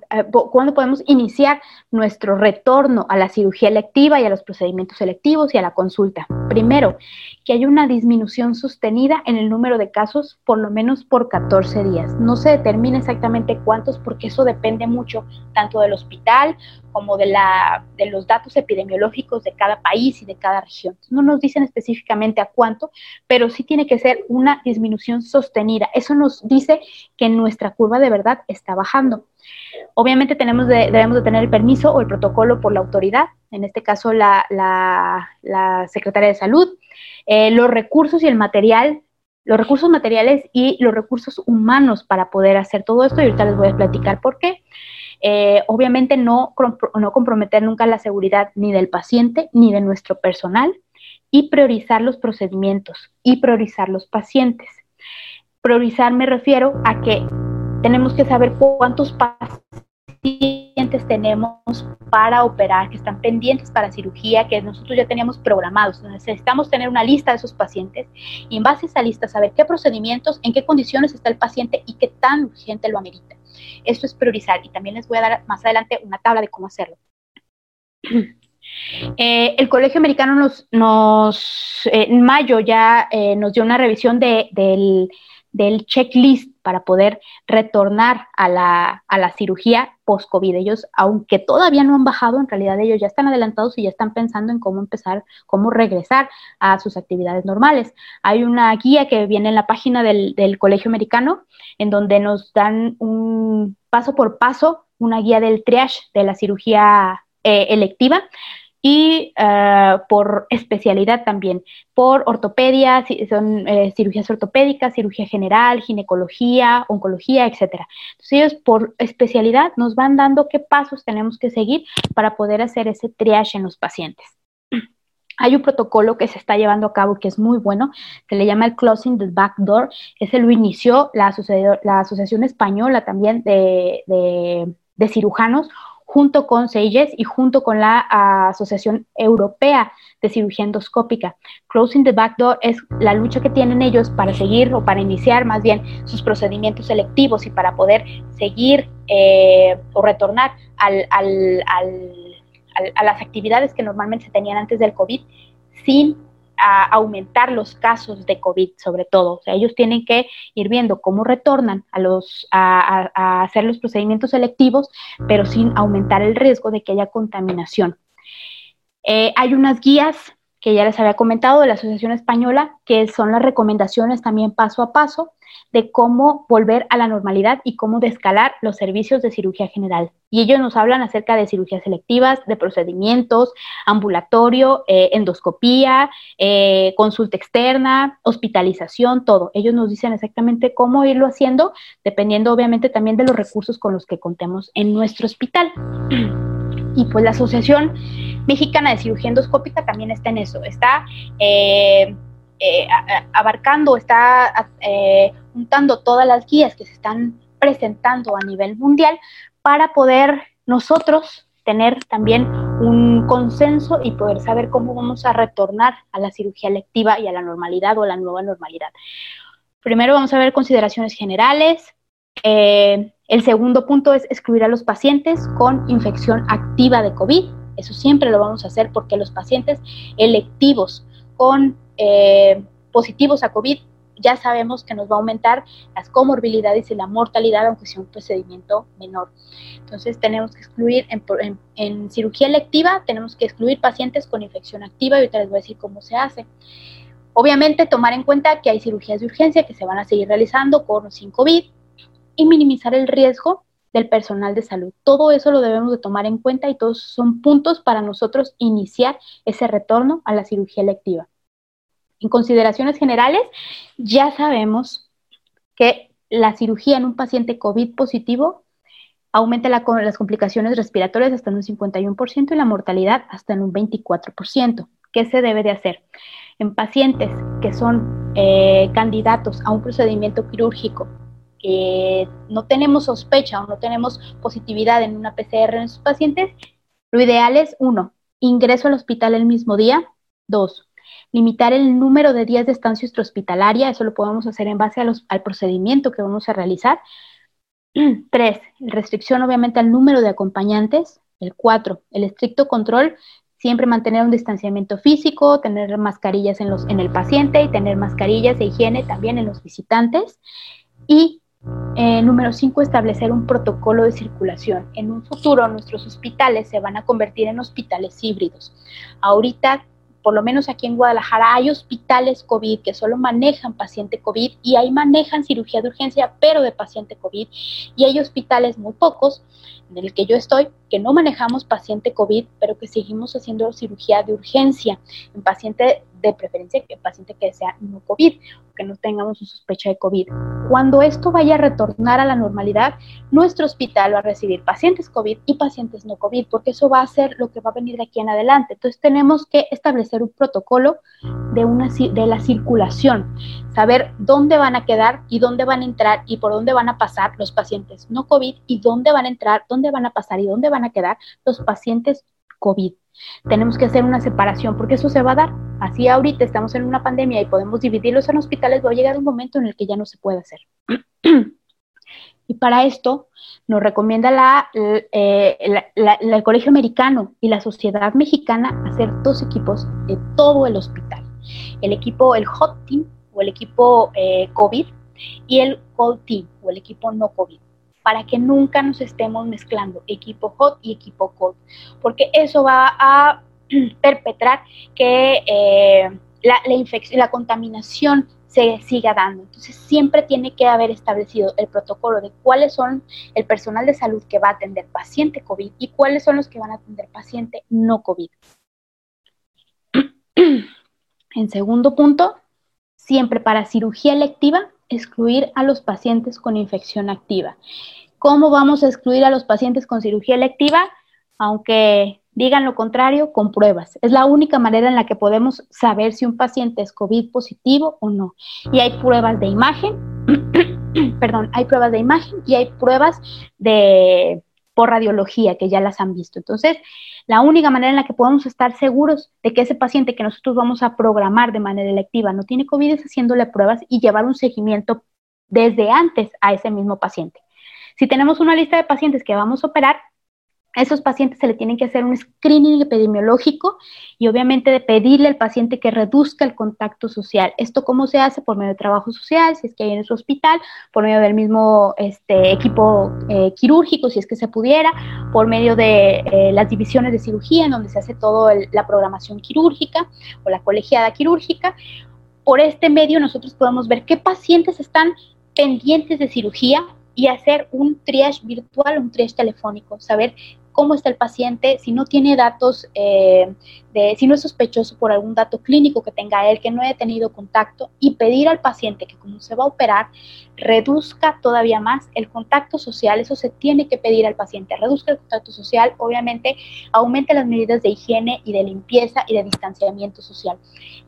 cuándo podemos iniciar nuestro retorno a la cirugía electiva y a los procedimientos selectivos y a la consulta. Primero, que hay una disminución sostenida en el número de casos por lo menos por 14 días. No se determina exactamente cuántos porque eso depende mucho tanto del hospital como de, la, de los datos epidemiológicos de cada país y de cada región. No nos dicen específicamente a cuánto, pero sí tiene que ser una disminución sostenida. Eso nos dice que nuestra curva de verdad está bajando. Obviamente tenemos debemos de tener el permiso o el protocolo por la autoridad, en este caso la, la, Secretaria de Salud, eh, los recursos y el material los recursos materiales y los recursos humanos para poder hacer todo esto y ahorita les voy a platicar por qué. Eh, obviamente no, no comprometer nunca la seguridad ni del paciente ni de nuestro personal y priorizar los procedimientos y priorizar los pacientes. Priorizar me refiero a que tenemos que saber cuántos pacientes tenemos para operar, que están pendientes para cirugía, que nosotros ya teníamos programados. Necesitamos tener una lista de esos pacientes y en base a esa lista saber qué procedimientos, en qué condiciones está el paciente y qué tan urgente lo amerita. Esto es priorizar y también les voy a dar más adelante una tabla de cómo hacerlo. (clears throat) Eh, el Colegio Americano nos, nos eh, en mayo ya eh, nos dio una revisión del, del, checklist para poder retornar a la, a la cirugía post-COVID. Ellos, aunque todavía no han bajado, en realidad ellos ya están adelantados y ya están pensando en cómo empezar, cómo regresar a sus actividades normales. Hay una guía que viene en la página del, del Colegio Americano en donde nos dan un paso por paso, una guía del triage de la cirugía eh, electiva y eh, por especialidad también, por ortopedia, son eh, cirugías ortopédicas, cirugía general, ginecología, oncología, etcétera. Entonces ellos por especialidad nos van dando qué pasos tenemos que seguir para poder hacer ese triage en los pacientes. (clears throat) Hay un protocolo que se está llevando a cabo que es muy bueno, se le llama el Closing the Back Door. Ese lo inició la, la Asociación Española también de, de, cirujanos junto con SEIGES y junto con la Asociación Europea de Cirugía Endoscópica. Closing the Back Door es la lucha que tienen ellos para seguir o para iniciar más bien sus procedimientos selectivos y para poder seguir eh, o retornar al, al, al a, las actividades que normalmente se tenían antes del COVID sin aumentar los casos de COVID, sobre todo. O sea, ellos tienen que ir viendo cómo retornan a, los, a, hacer los procedimientos selectivos, pero sin aumentar el riesgo de que haya contaminación. Eh, hay unas guías que ya les había comentado de la Asociación Española, que son las recomendaciones también paso a paso de cómo volver a la normalidad y cómo descalar los servicios de cirugía general. Y ellos nos hablan acerca de cirugías selectivas, de procedimientos, ambulatorio, eh, endoscopía, eh, consulta externa, hospitalización, todo. Ellos nos dicen exactamente cómo irlo haciendo, dependiendo obviamente también de los recursos con los que contemos en nuestro hospital. (clears throat) Y pues la Asociación Mexicana de Cirugía Endoscópica también está en eso, está... Eh, eh, abarcando, está eh, juntando todas las guías que se están presentando a nivel mundial para poder nosotros tener también un consenso y poder saber cómo vamos a retornar a la cirugía electiva y a la normalidad o a la nueva normalidad. Primero vamos a ver consideraciones generales. El segundo punto es excluir a los pacientes con infección activa de COVID. Eso siempre lo vamos a hacer porque los pacientes electivos con eh, positivos a COVID, ya sabemos que nos va a aumentar las comorbilidades y la mortalidad, aunque sea un procedimiento menor. Entonces tenemos que excluir en, cirugía electiva, tenemos que excluir pacientes con infección activa y ahorita les voy a decir cómo se hace. Obviamente tomar en cuenta que hay cirugías de urgencia que se van a seguir realizando con o sin COVID y minimizar el riesgo del personal de salud. Todo eso lo debemos de tomar en cuenta y todos son puntos para nosotros iniciar ese retorno a la cirugía electiva. En consideraciones generales, ya sabemos que la cirugía en un paciente COVID positivo aumenta las complicaciones respiratorias hasta en un 51% y la mortalidad hasta en un 24%. ¿Qué se debe de hacer? En pacientes que son eh, candidatos a un procedimiento quirúrgico, no tenemos sospecha o no tenemos positividad en una PCR en sus pacientes, lo ideal es, uno, ingreso al hospital el mismo día, dos, limitar el número de días de estancia extrahospitalaria, eso lo podemos hacer en base al procedimiento que vamos a realizar. (clears throat) Tres, restricción obviamente al número de acompañantes. El cuatro, el estricto control, siempre mantener un distanciamiento físico, tener mascarillas en, en el paciente y tener mascarillas de higiene también en los visitantes. Y eh, número cinco, establecer un protocolo de circulación. En un futuro nuestros hospitales se van a convertir en hospitales híbridos. Ahorita por lo menos aquí en Guadalajara, hay hospitales COVID que solo manejan paciente COVID y ahí manejan cirugía de urgencia, pero de paciente COVID. Y hay hospitales muy pocos, en el que yo estoy, que no manejamos paciente COVID, pero que seguimos haciendo cirugía de urgencia en paciente de preferencia que paciente que sea no COVID, que no tengamos su sospecha de COVID. Cuando esto vaya a retornar a la normalidad, nuestro hospital va a recibir pacientes COVID y pacientes no COVID, porque eso va a ser lo que va a venir de aquí en adelante. Entonces tenemos que establecer un protocolo de, una, de la circulación, saber dónde van a quedar y dónde van a entrar y por dónde van a pasar los pacientes no COVID y dónde van a entrar, dónde van a pasar y dónde van a quedar los pacientes COVID. Tenemos que hacer una separación porque eso se va a dar. Así ahorita estamos en una pandemia y podemos dividirlos en hospitales, va a llegar un momento en el que ya no se puede hacer. (clears throat) y para esto nos recomienda eh, el Colegio Americano y la Sociedad Mexicana hacer dos equipos de todo el hospital. El equipo, el Hot Team o el equipo eh, COVID y el Cold Team o el equipo no COVID para que nunca nos estemos mezclando equipo hot y equipo cold, porque eso va a (clears throat) perpetrar que eh, la, infección, la contaminación se siga dando. Entonces siempre tiene que haber establecido el protocolo de cuáles son el personal de salud que va a atender paciente COVID y cuáles son los que van a atender paciente no COVID. (clears throat) En segundo punto, siempre para cirugía electiva excluir a los pacientes con infección activa. ¿Cómo vamos a excluir a los pacientes con cirugía electiva? Aunque digan lo contrario, con pruebas. Es la única manera en la que podemos saber si un paciente es COVID positivo o no. Y hay pruebas de imagen, (clears throat) perdón, hay pruebas de imagen y hay pruebas de por radiología que ya las han visto. Entonces, la única manera en la que podemos estar seguros de que ese paciente que nosotros vamos a programar de manera electiva no tiene COVID es haciéndole pruebas y llevar un seguimiento desde antes a ese mismo paciente. Si tenemos una lista de pacientes que vamos a operar, a esos pacientes se le tienen que hacer un screening epidemiológico y obviamente de pedirle al paciente que reduzca el contacto social. ¿Esto cómo se hace? Por medio de trabajo social, si es que hay en su hospital, por medio del mismo este, equipo eh, quirúrgico, si es que se pudiera, por medio de eh, las divisiones de cirugía, en donde se hace toda la programación quirúrgica o la colegiada quirúrgica. Por este medio nosotros podemos ver qué pacientes están pendientes de cirugía y hacer un triage virtual, un triage telefónico, saber cómo está el paciente, si no tiene datos, eh, de, si no es sospechoso por algún dato clínico que tenga él, que no haya tenido contacto, y pedir al paciente que como se va a operar, reduzca todavía más el contacto social, eso se tiene que pedir al paciente, reduzca el contacto social, obviamente aumente las medidas de higiene y de limpieza y de distanciamiento social.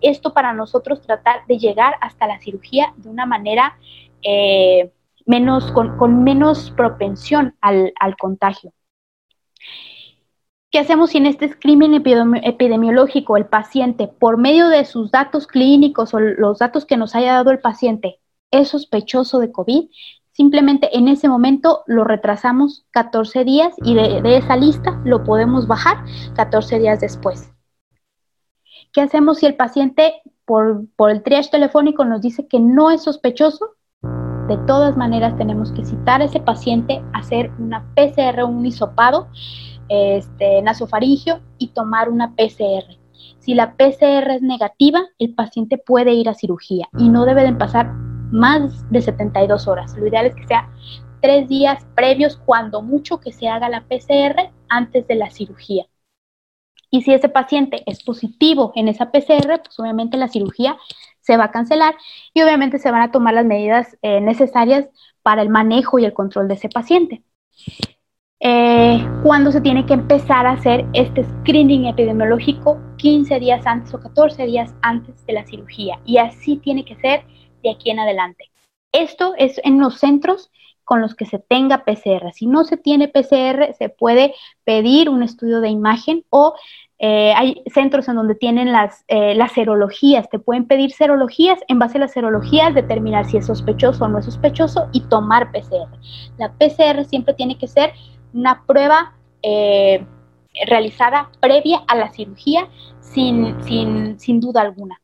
Esto para nosotros tratar de llegar hasta la cirugía de una manera... Eh, menos, con, menos propensión al, contagio. ¿Qué hacemos si en este screening epidemiológico el paciente, por medio de sus datos clínicos o los datos que nos haya dado el paciente, es sospechoso de COVID? Simplemente en ese momento lo retrasamos 14 días y de, esa lista lo podemos bajar 14 días después. ¿Qué hacemos si el paciente por, por el triage telefónico nos dice que no es sospechoso? de todas maneras tenemos que citar a ese paciente, hacer una PCR, un hisopado este, nasofaringio y tomar una PCR. Si la PCR es negativa, el paciente puede ir a cirugía y no debe de pasar más de 72 horas. Lo ideal es que sea tres días previos, cuando mucho que se haga la PCR antes de la cirugía. Y si ese paciente es positivo en esa PCR, pues obviamente la cirugía se va a cancelar y obviamente se van a tomar las medidas eh, necesarias para el manejo y el control de ese paciente. Eh, cuando se tiene que empezar a hacer este screening epidemiológico 15 días antes o 14 días antes de la cirugía. Y así tiene que ser de aquí en adelante. Esto es en los centros con los que se tenga PCR. Si no se tiene PCR, se puede pedir un estudio de imagen o eh, hay centros en donde tienen las, eh, las serologías, te pueden pedir serologías, en base a las serologías determinar si es sospechoso o no es sospechoso y tomar PCR. La PCR siempre tiene que ser una prueba eh, realizada previa a la cirugía sin, sin, sin duda alguna.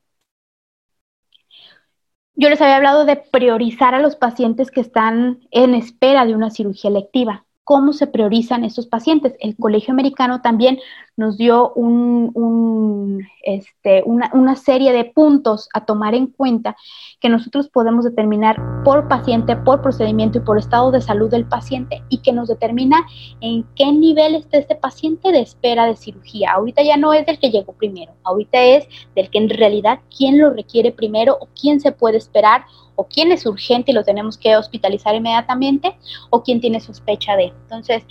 Yo les había hablado de priorizar a los pacientes que están en espera de una cirugía electiva cómo se priorizan estos pacientes. El Colegio Americano también nos dio este, una, serie de puntos a tomar en cuenta que nosotros podemos determinar por paciente, por procedimiento y por estado de salud del paciente y que nos determina en qué nivel está este paciente de espera de cirugía. Ahorita ya no es del que llegó primero, ahorita es del que en realidad quién lo requiere primero o quién se puede esperar o quién es urgente y lo tenemos que hospitalizar inmediatamente, o quién tiene sospecha de. Entonces,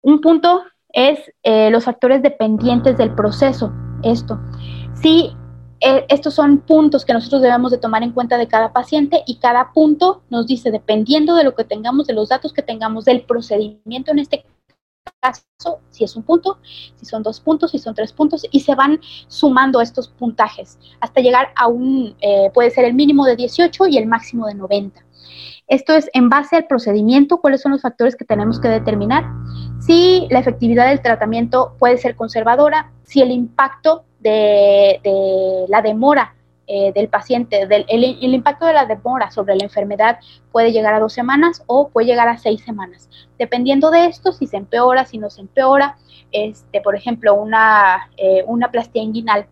un punto es eh, los factores dependientes del proceso. Esto. Sí, eh, estos son puntos que nosotros debemos de tomar en cuenta de cada paciente y cada punto nos dice, dependiendo de lo que tengamos, de los datos que tengamos, del procedimiento en este caso, si es un punto, si son dos puntos, si son tres puntos, y se van sumando estos puntajes hasta llegar a un, eh, puede ser el mínimo de 18 y el máximo de 90. Esto es en base al procedimiento, cuáles son los factores que tenemos que determinar, si la efectividad del tratamiento puede ser conservadora, si el impacto de, la demora eh, del paciente, el, impacto de la demora sobre la enfermedad puede llegar a dos semanas o puede llegar a seis semanas. Dependiendo de esto, si se empeora, si no se empeora, este, por ejemplo, una, eh, una plastía inguinal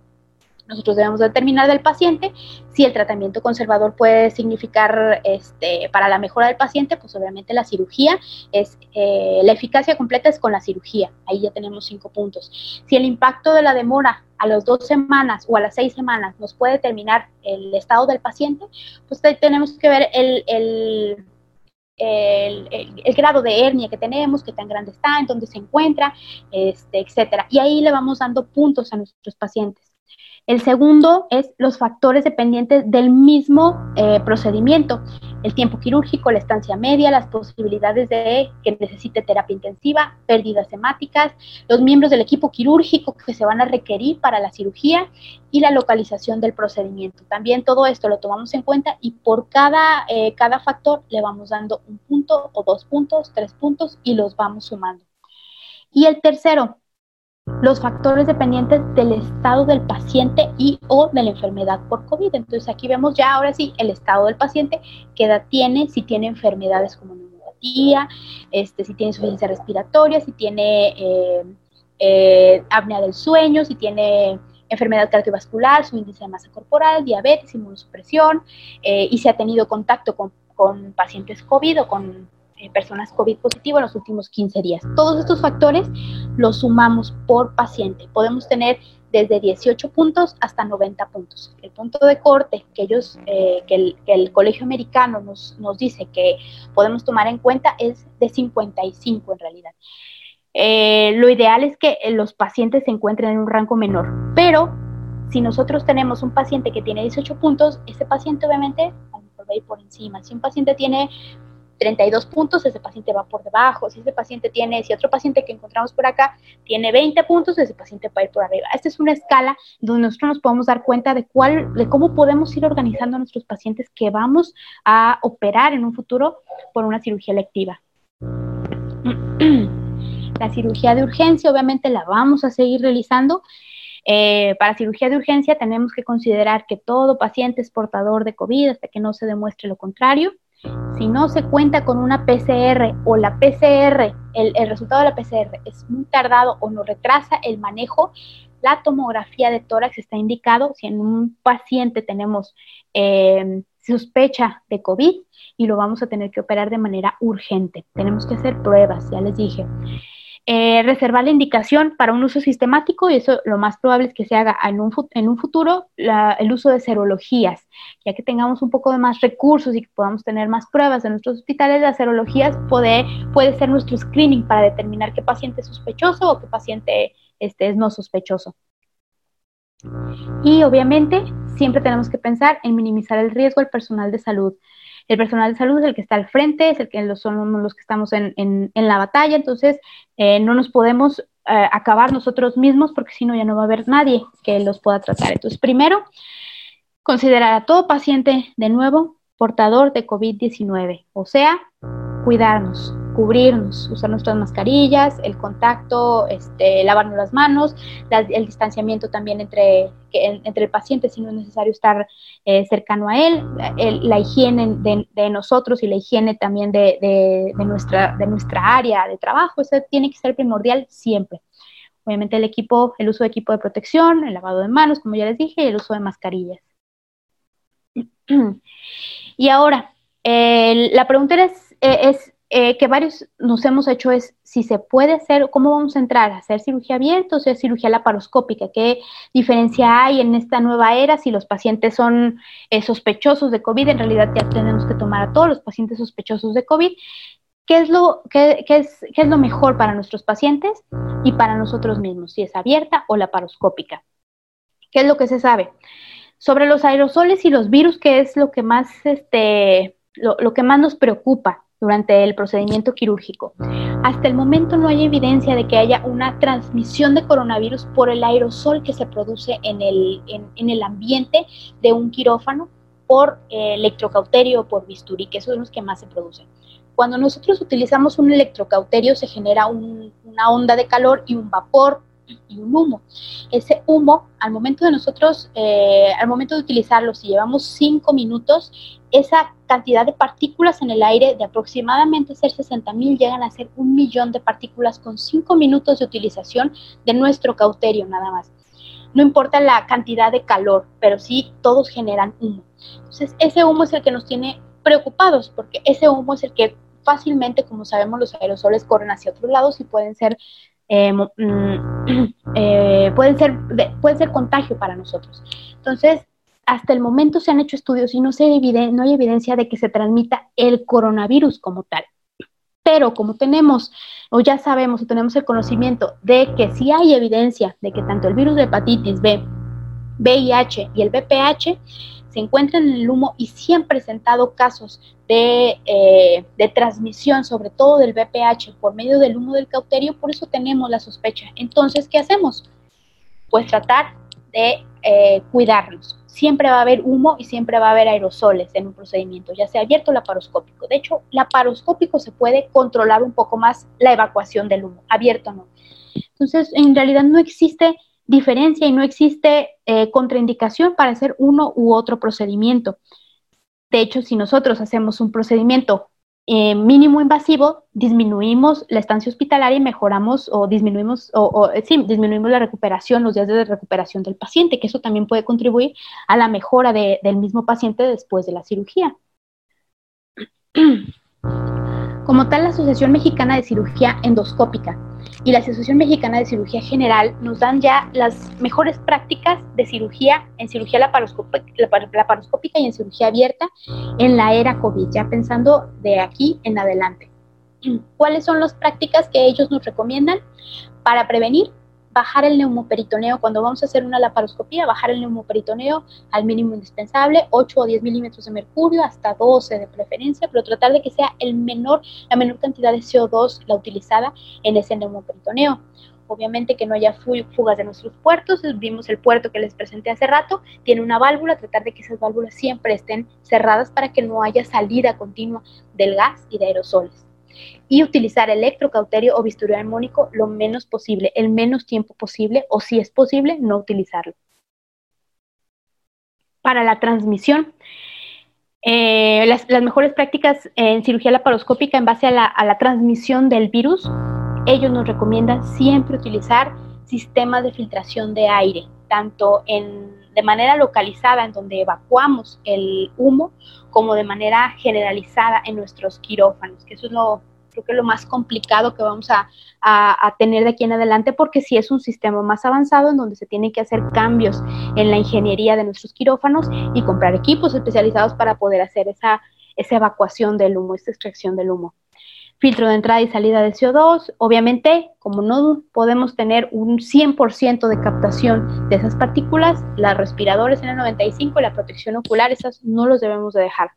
nosotros debemos determinar del paciente si el tratamiento conservador puede significar este, para la mejora del paciente, pues obviamente la cirugía es, eh, la eficacia completa es con la cirugía, ahí ya tenemos cinco puntos. Si el impacto de la demora a las dos semanas o a las seis semanas nos puede determinar el estado del paciente, pues tenemos que ver el, el el, el, grado de hernia que tenemos, qué tan grande está, en dónde se encuentra, este, etcétera. Y ahí le vamos dando puntos a nuestros pacientes. El segundo es los factores dependientes del mismo eh, procedimiento, el tiempo quirúrgico, la estancia media, las posibilidades de que necesite terapia intensiva, pérdidas hemáticas, los miembros del equipo quirúrgico que se van a requerir para la cirugía y la localización del procedimiento. También todo esto lo tomamos en cuenta y por cada, eh, cada factor le vamos dando un punto o dos puntos, tres puntos y los vamos sumando. Y el tercero, los factores dependientes del estado del paciente y o de la enfermedad por COVID. Entonces aquí vemos ya ahora sí el estado del paciente, qué edad tiene, si tiene enfermedades como neumonía, este, si tiene insuficiencia respiratoria, si tiene eh, eh, apnea del sueño, si tiene enfermedad cardiovascular, su índice de masa corporal, diabetes, inmunosupresión, eh, y si ha tenido contacto con, con pacientes COVID o con personas COVID positivo en los últimos 15 días. Todos estos factores los sumamos por paciente. Podemos tener desde 18 puntos hasta 90 puntos. El punto de corte que ellos, eh, que, el, Colegio Americano nos, nos, dice que podemos tomar en cuenta es de 55 en realidad. Eh, lo ideal es que los pacientes se encuentren en un rango menor, pero si nosotros tenemos un paciente que tiene 18 puntos, ese paciente obviamente va a ir por encima. Si un paciente tiene 32 puntos, ese paciente va por debajo. Si ese paciente tiene, si otro paciente que encontramos por acá tiene 20 puntos, ese paciente va a ir por arriba. Esta es una escala donde nosotros nos podemos dar cuenta de cuál, de cómo podemos ir organizando a nuestros pacientes que vamos a operar en un futuro por una cirugía electiva. (clears throat) La cirugía de urgencia, obviamente, la vamos a seguir realizando. Eh, para cirugía de urgencia tenemos que considerar que todo paciente es portador de COVID hasta que no se demuestre lo contrario. Si no se cuenta con una PCR o la PCR, el, resultado de la PCR es muy tardado o nos retrasa el manejo, la tomografía de tórax está indicado si en un paciente tenemos eh, sospecha de COVID y lo vamos a tener que operar de manera urgente. Tenemos que hacer pruebas, ya les dije. Eh, reservar la indicación para un uso sistemático y eso lo más probable es que se haga en un, en un futuro el uso de serologías, ya que tengamos un poco de más recursos y que podamos tener más pruebas en nuestros hospitales, las serologías puede, puede ser nuestro screening para determinar qué paciente es sospechoso o qué paciente este, es no sospechoso. Y obviamente siempre tenemos que pensar en minimizar el riesgo al personal de salud. El personal de salud es el que está al frente, es el que son los que estamos en, la batalla, entonces eh, no nos podemos eh, acabar nosotros mismos, porque si no ya no va a haber nadie que los pueda tratar. Entonces, primero, considerar a todo paciente de nuevo portador de COVID-19, o sea, cuidarnos, cubrirnos, usar nuestras mascarillas, el contacto, este, lavarnos las manos, el distanciamiento también entre, entre el paciente si no es necesario estar eh, cercano a él, la higiene de, nosotros y la higiene también de, nuestra, de nuestra área de trabajo, eso tiene que ser primordial siempre. Obviamente el equipo, el uso de equipo de protección, el lavado de manos, como ya les dije, y el uso de mascarillas. (clears throat) Y ahora, la pregunta es, eh, es eh, que varios nos hemos hecho es si se puede hacer, cómo vamos a entrar, hacer cirugía abierta o sea cirugía laparoscópica, qué diferencia hay en esta nueva era si los pacientes son eh, sospechosos de COVID, en realidad ya tenemos que tomar a todos los pacientes sospechosos de COVID, ¿Qué es, lo, qué, es, qué es lo mejor para nuestros pacientes y para nosotros mismos, si es abierta o laparoscópica. ¿Qué es lo que se sabe? Sobre los aerosoles y los virus, ¿qué es lo que más, este, lo que más nos preocupa durante el procedimiento quirúrgico. Hasta el momento no hay evidencia de que haya una transmisión de coronavirus por el aerosol que se produce en el, en, el ambiente de un quirófano por eh, electrocauterio o por bisturí, que son los que más se producen. Cuando nosotros utilizamos un electrocauterio se genera una onda de calor y un vapor y un humo. Ese humo, al momento de nosotros, eh, al momento de utilizarlo, si llevamos cinco minutos, esa cantidad de partículas en el aire de aproximadamente ser 60 mil llegan a ser un millón de partículas con cinco minutos de utilización de nuestro cauterio nada más. No importa la cantidad de calor, pero sí todos generan humo. Entonces, ese humo es el que nos tiene preocupados, porque ese humo es el que fácilmente, como sabemos, los aerosoles corren hacia otros lados y pueden ser eh, mm, (clears throat) eh, pueden, ser, ser contagio para nosotros. Entonces, hasta el momento se han hecho estudios y no, se no hay evidencia de que se transmita el coronavirus como tal. Pero como tenemos, o ya sabemos, o tenemos el conocimiento de que sí hay evidencia de que tanto el virus de hepatitis B, VIH y el VPH se encuentran en el humo y sí han presentado casos eh, de, transmisión, sobre todo del VPH, por medio del humo del cauterio, por eso tenemos la sospecha. Entonces, ¿qué hacemos? Pues tratar de eh, cuidarnos. Siempre va a haber humo y siempre va a haber aerosoles en un procedimiento, ya sea abierto o laparoscópico. De hecho, laparoscópico se puede controlar un poco más la evacuación del humo, abierto no. Entonces, en realidad no existe diferencia y no existe eh, contraindicación para hacer uno u otro procedimiento. De hecho, si nosotros hacemos un procedimiento eh, mínimo invasivo, disminuimos la estancia hospitalaria y mejoramos o disminuimos, o, sí, disminuimos la recuperación, los días de recuperación del paciente, que eso también puede contribuir a la mejora del mismo paciente después de la cirugía. (clears throat) Como tal, la Asociación Mexicana de Cirugía Endoscópica y la Asociación Mexicana de Cirugía General nos dan ya las mejores prácticas de cirugía en cirugía laparoscópica y en cirugía abierta en la era COVID, ya pensando de aquí en adelante. ¿Cuáles son las prácticas que ellos nos recomiendan para prevenir bajar el neumoperitoneo, cuando vamos a hacer una laparoscopía, bajar el neumoperitoneo al mínimo indispensable, 8 o 10 milímetros de mercurio, hasta 12 de preferencia, pero tratar de que sea el menor, la menor cantidad de CO2 la utilizada en ese neumoperitoneo. Obviamente que no haya fugas de nuestros puertos, vimos el puerto que les presenté hace rato, tiene una válvula, tratar de que esas válvulas siempre estén cerradas para que no haya salida continua del gas y de aerosoles y utilizar electrocauterio o bisturí armónico lo menos posible, el menos tiempo posible o si es posible no utilizarlo. Para la transmisión, eh, las, mejores prácticas en cirugía laparoscópica en base a la, a la transmisión del virus, ellos nos recomiendan siempre utilizar sistemas de filtración de aire, tanto en de manera localizada en donde evacuamos el humo, como de manera generalizada en nuestros quirófanos, que eso es lo, creo que lo más complicado que vamos a, tener de aquí en adelante, porque si es un sistema más avanzado en donde se tienen que hacer cambios en la ingeniería de nuestros quirófanos y comprar equipos especializados para poder hacer esa, esa evacuación del humo, esa extracción del humo filtro de entrada y salida de CO2. Obviamente, como no podemos tener un 100% de captación de esas partículas, las respiradores en el 95 y la protección ocular, esas no los debemos de dejar.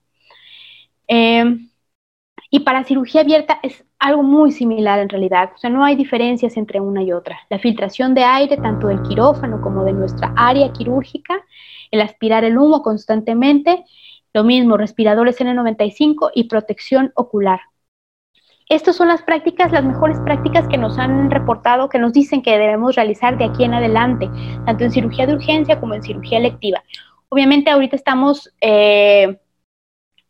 Eh, y para cirugía abierta es algo muy similar en realidad, o sea, no hay diferencias entre una y otra. La filtración de aire, tanto del quirófano como de nuestra área quirúrgica, el aspirar el humo constantemente, lo mismo, respiradores N95 y protección ocular. Estas son las prácticas, las mejores prácticas que nos han reportado, que nos dicen que debemos realizar de aquí en adelante, tanto en cirugía de urgencia como en cirugía electiva. Obviamente ahorita estamos eh,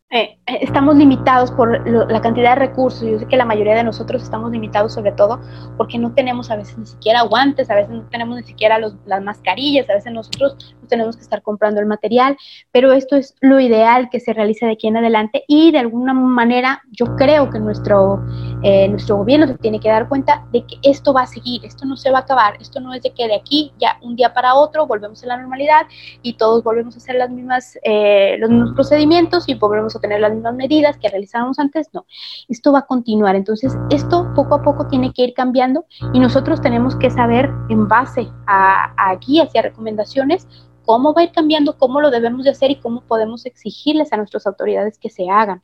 eh, estamos limitados por la cantidad de recursos. Yo sé que la mayoría de nosotros estamos limitados sobre todo porque no tenemos a veces ni siquiera guantes, a veces no tenemos ni siquiera las mascarillas, a veces nosotros no tenemos que estar comprando el material, pero esto es lo ideal que se realice de aquí en adelante y de alguna manera yo creo que nuestro, eh, nuestro gobierno se tiene que dar cuenta de que esto va a seguir, esto no se va a acabar, esto no es de que de aquí ya un día para otro volvemos a la normalidad y todos volvemos a hacer las mismas, eh, los mismos procedimientos y volvemos a tener las mismas medidas que realizábamos antes, no. Esto va a continuar. Entonces, esto poco a poco tiene que ir cambiando y nosotros tenemos que saber en base a, a guías y a recomendaciones cómo va a ir cambiando, cómo lo debemos de hacer y cómo podemos exigirles a nuestras autoridades que se hagan.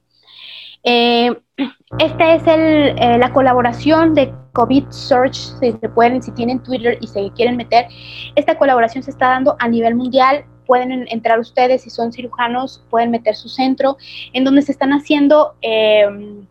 Eh, esta es el, eh, la colaboración de COVID Search, si se pueden, si tienen Twitter y se quieren meter, esta colaboración se está dando a nivel mundial pueden entrar ustedes, si son cirujanos, pueden meter su centro, en donde se están haciendo em,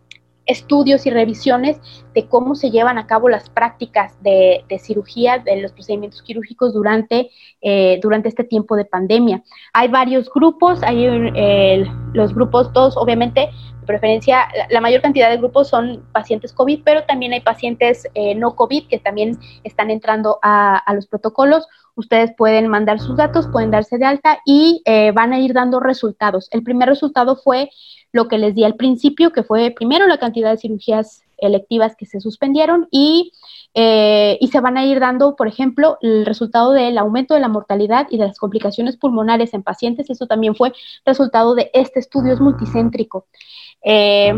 estudios y revisiones de cómo se llevan a cabo las prácticas de, cirugía, de los procedimientos quirúrgicos durante, eh, durante este tiempo de pandemia. Hay varios grupos, hay eh, los grupos, todos obviamente, de preferencia, la, mayor cantidad de grupos son pacientes COVID, pero también hay pacientes eh, no COVID que también están entrando a, los protocolos ustedes pueden mandar sus datos, pueden darse de alta y van a ir dando resultados. El primer resultado fue lo que les di al principio, que fue primero la cantidad de cirugías electivas que se suspendieron y, eh, y se van a ir dando, por ejemplo, el resultado del aumento de la mortalidad y de las complicaciones pulmonares en pacientes. Eso también fue resultado de este estudio, es multicéntrico. Eh,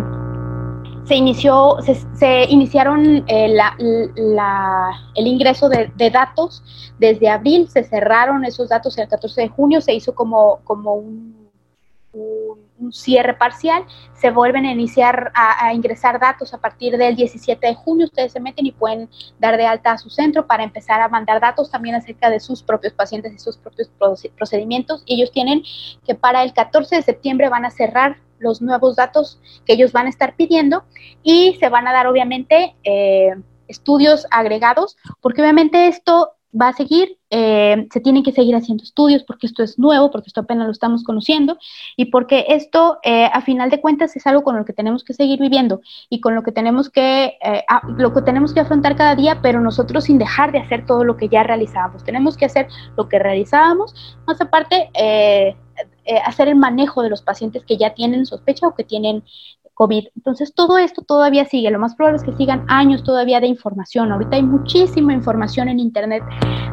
se inició, se, iniciaron eh, el ingreso de, datos desde abril, se cerraron esos datos el 14 de junio, se hizo como, como un, cierre parcial, se vuelven a iniciar a, ingresar datos a partir del 17 de junio, ustedes se meten y pueden dar de alta a su centro para empezar a mandar datos también acerca de sus propios pacientes y sus propios procedimientos. Ellos tienen que para el 14 de septiembre van a cerrar los nuevos datos que ellos van a estar pidiendo y se van a dar obviamente eh, estudios agregados, porque obviamente esto va a seguir, eh, se tienen que seguir haciendo estudios porque esto es nuevo, porque esto apenas lo estamos conociendo y porque esto eh, a final de cuentas es algo con lo que tenemos que seguir viviendo y con lo que tenemos que, lo que tenemos que afrontar cada día, pero nosotros sin dejar de hacer todo lo que ya realizábamos. Tenemos que hacer lo que realizábamos, más aparte eh, hacer el manejo de los pacientes que ya tienen sospecha o que tienen COVID. Entonces, todo esto todavía sigue. Lo más probable es que sigan años todavía de información. Ahorita hay muchísima información en Internet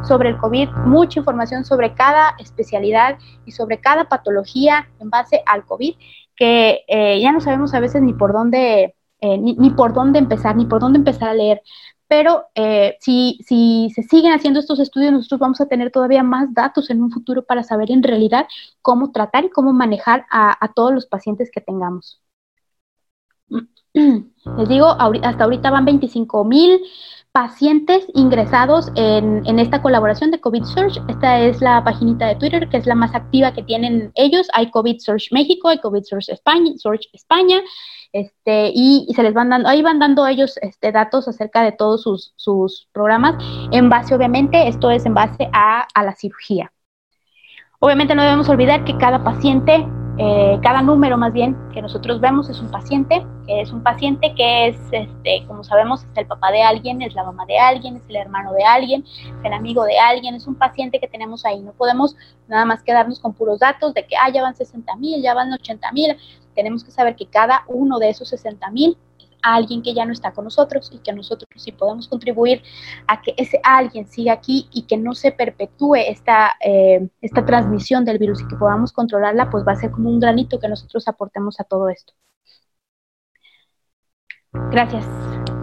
sobre el COVID, mucha información sobre cada especialidad y sobre cada patología en base al COVID, que eh, ya no sabemos a veces ni por dónde, eh, ni, por dónde empezar, ni por dónde empezar a leer pero eh, si, si se siguen haciendo estos estudios, nosotros vamos a tener todavía más datos en un futuro para saber en realidad cómo tratar y cómo manejar a, todos los pacientes que tengamos. (clears throat) Les digo, hasta ahorita van 25 mil pacientes ingresados en, en, esta colaboración de COVID Search. Esta es la paginita de Twitter que es la más activa que tienen ellos. Hay COVID Search México, hay COVID Search España, Search España este, y, se les van dando, ahí van dando ellos este, datos acerca de todos sus, sus programas, en base, obviamente, esto es en base a, a la cirugía. Obviamente no debemos olvidar que cada paciente eh, cada número más bien que nosotros vemos es un paciente, que es un paciente que es, este, como sabemos, es el papá de alguien, es la mamá de alguien, es el hermano de alguien, es el amigo de alguien, es un paciente que tenemos ahí. No podemos nada más quedarnos con puros datos de que, ah, ya van 60 mil, ya van 80 mil. Tenemos que saber que cada uno de esos 60 mil a alguien que ya no está con nosotros y que nosotros sí podemos contribuir a que ese alguien siga aquí y que no se perpetúe esta, eh, esta transmisión del virus y que podamos controlarla, pues va a ser como un granito que nosotros aportemos a todo esto. Gracias.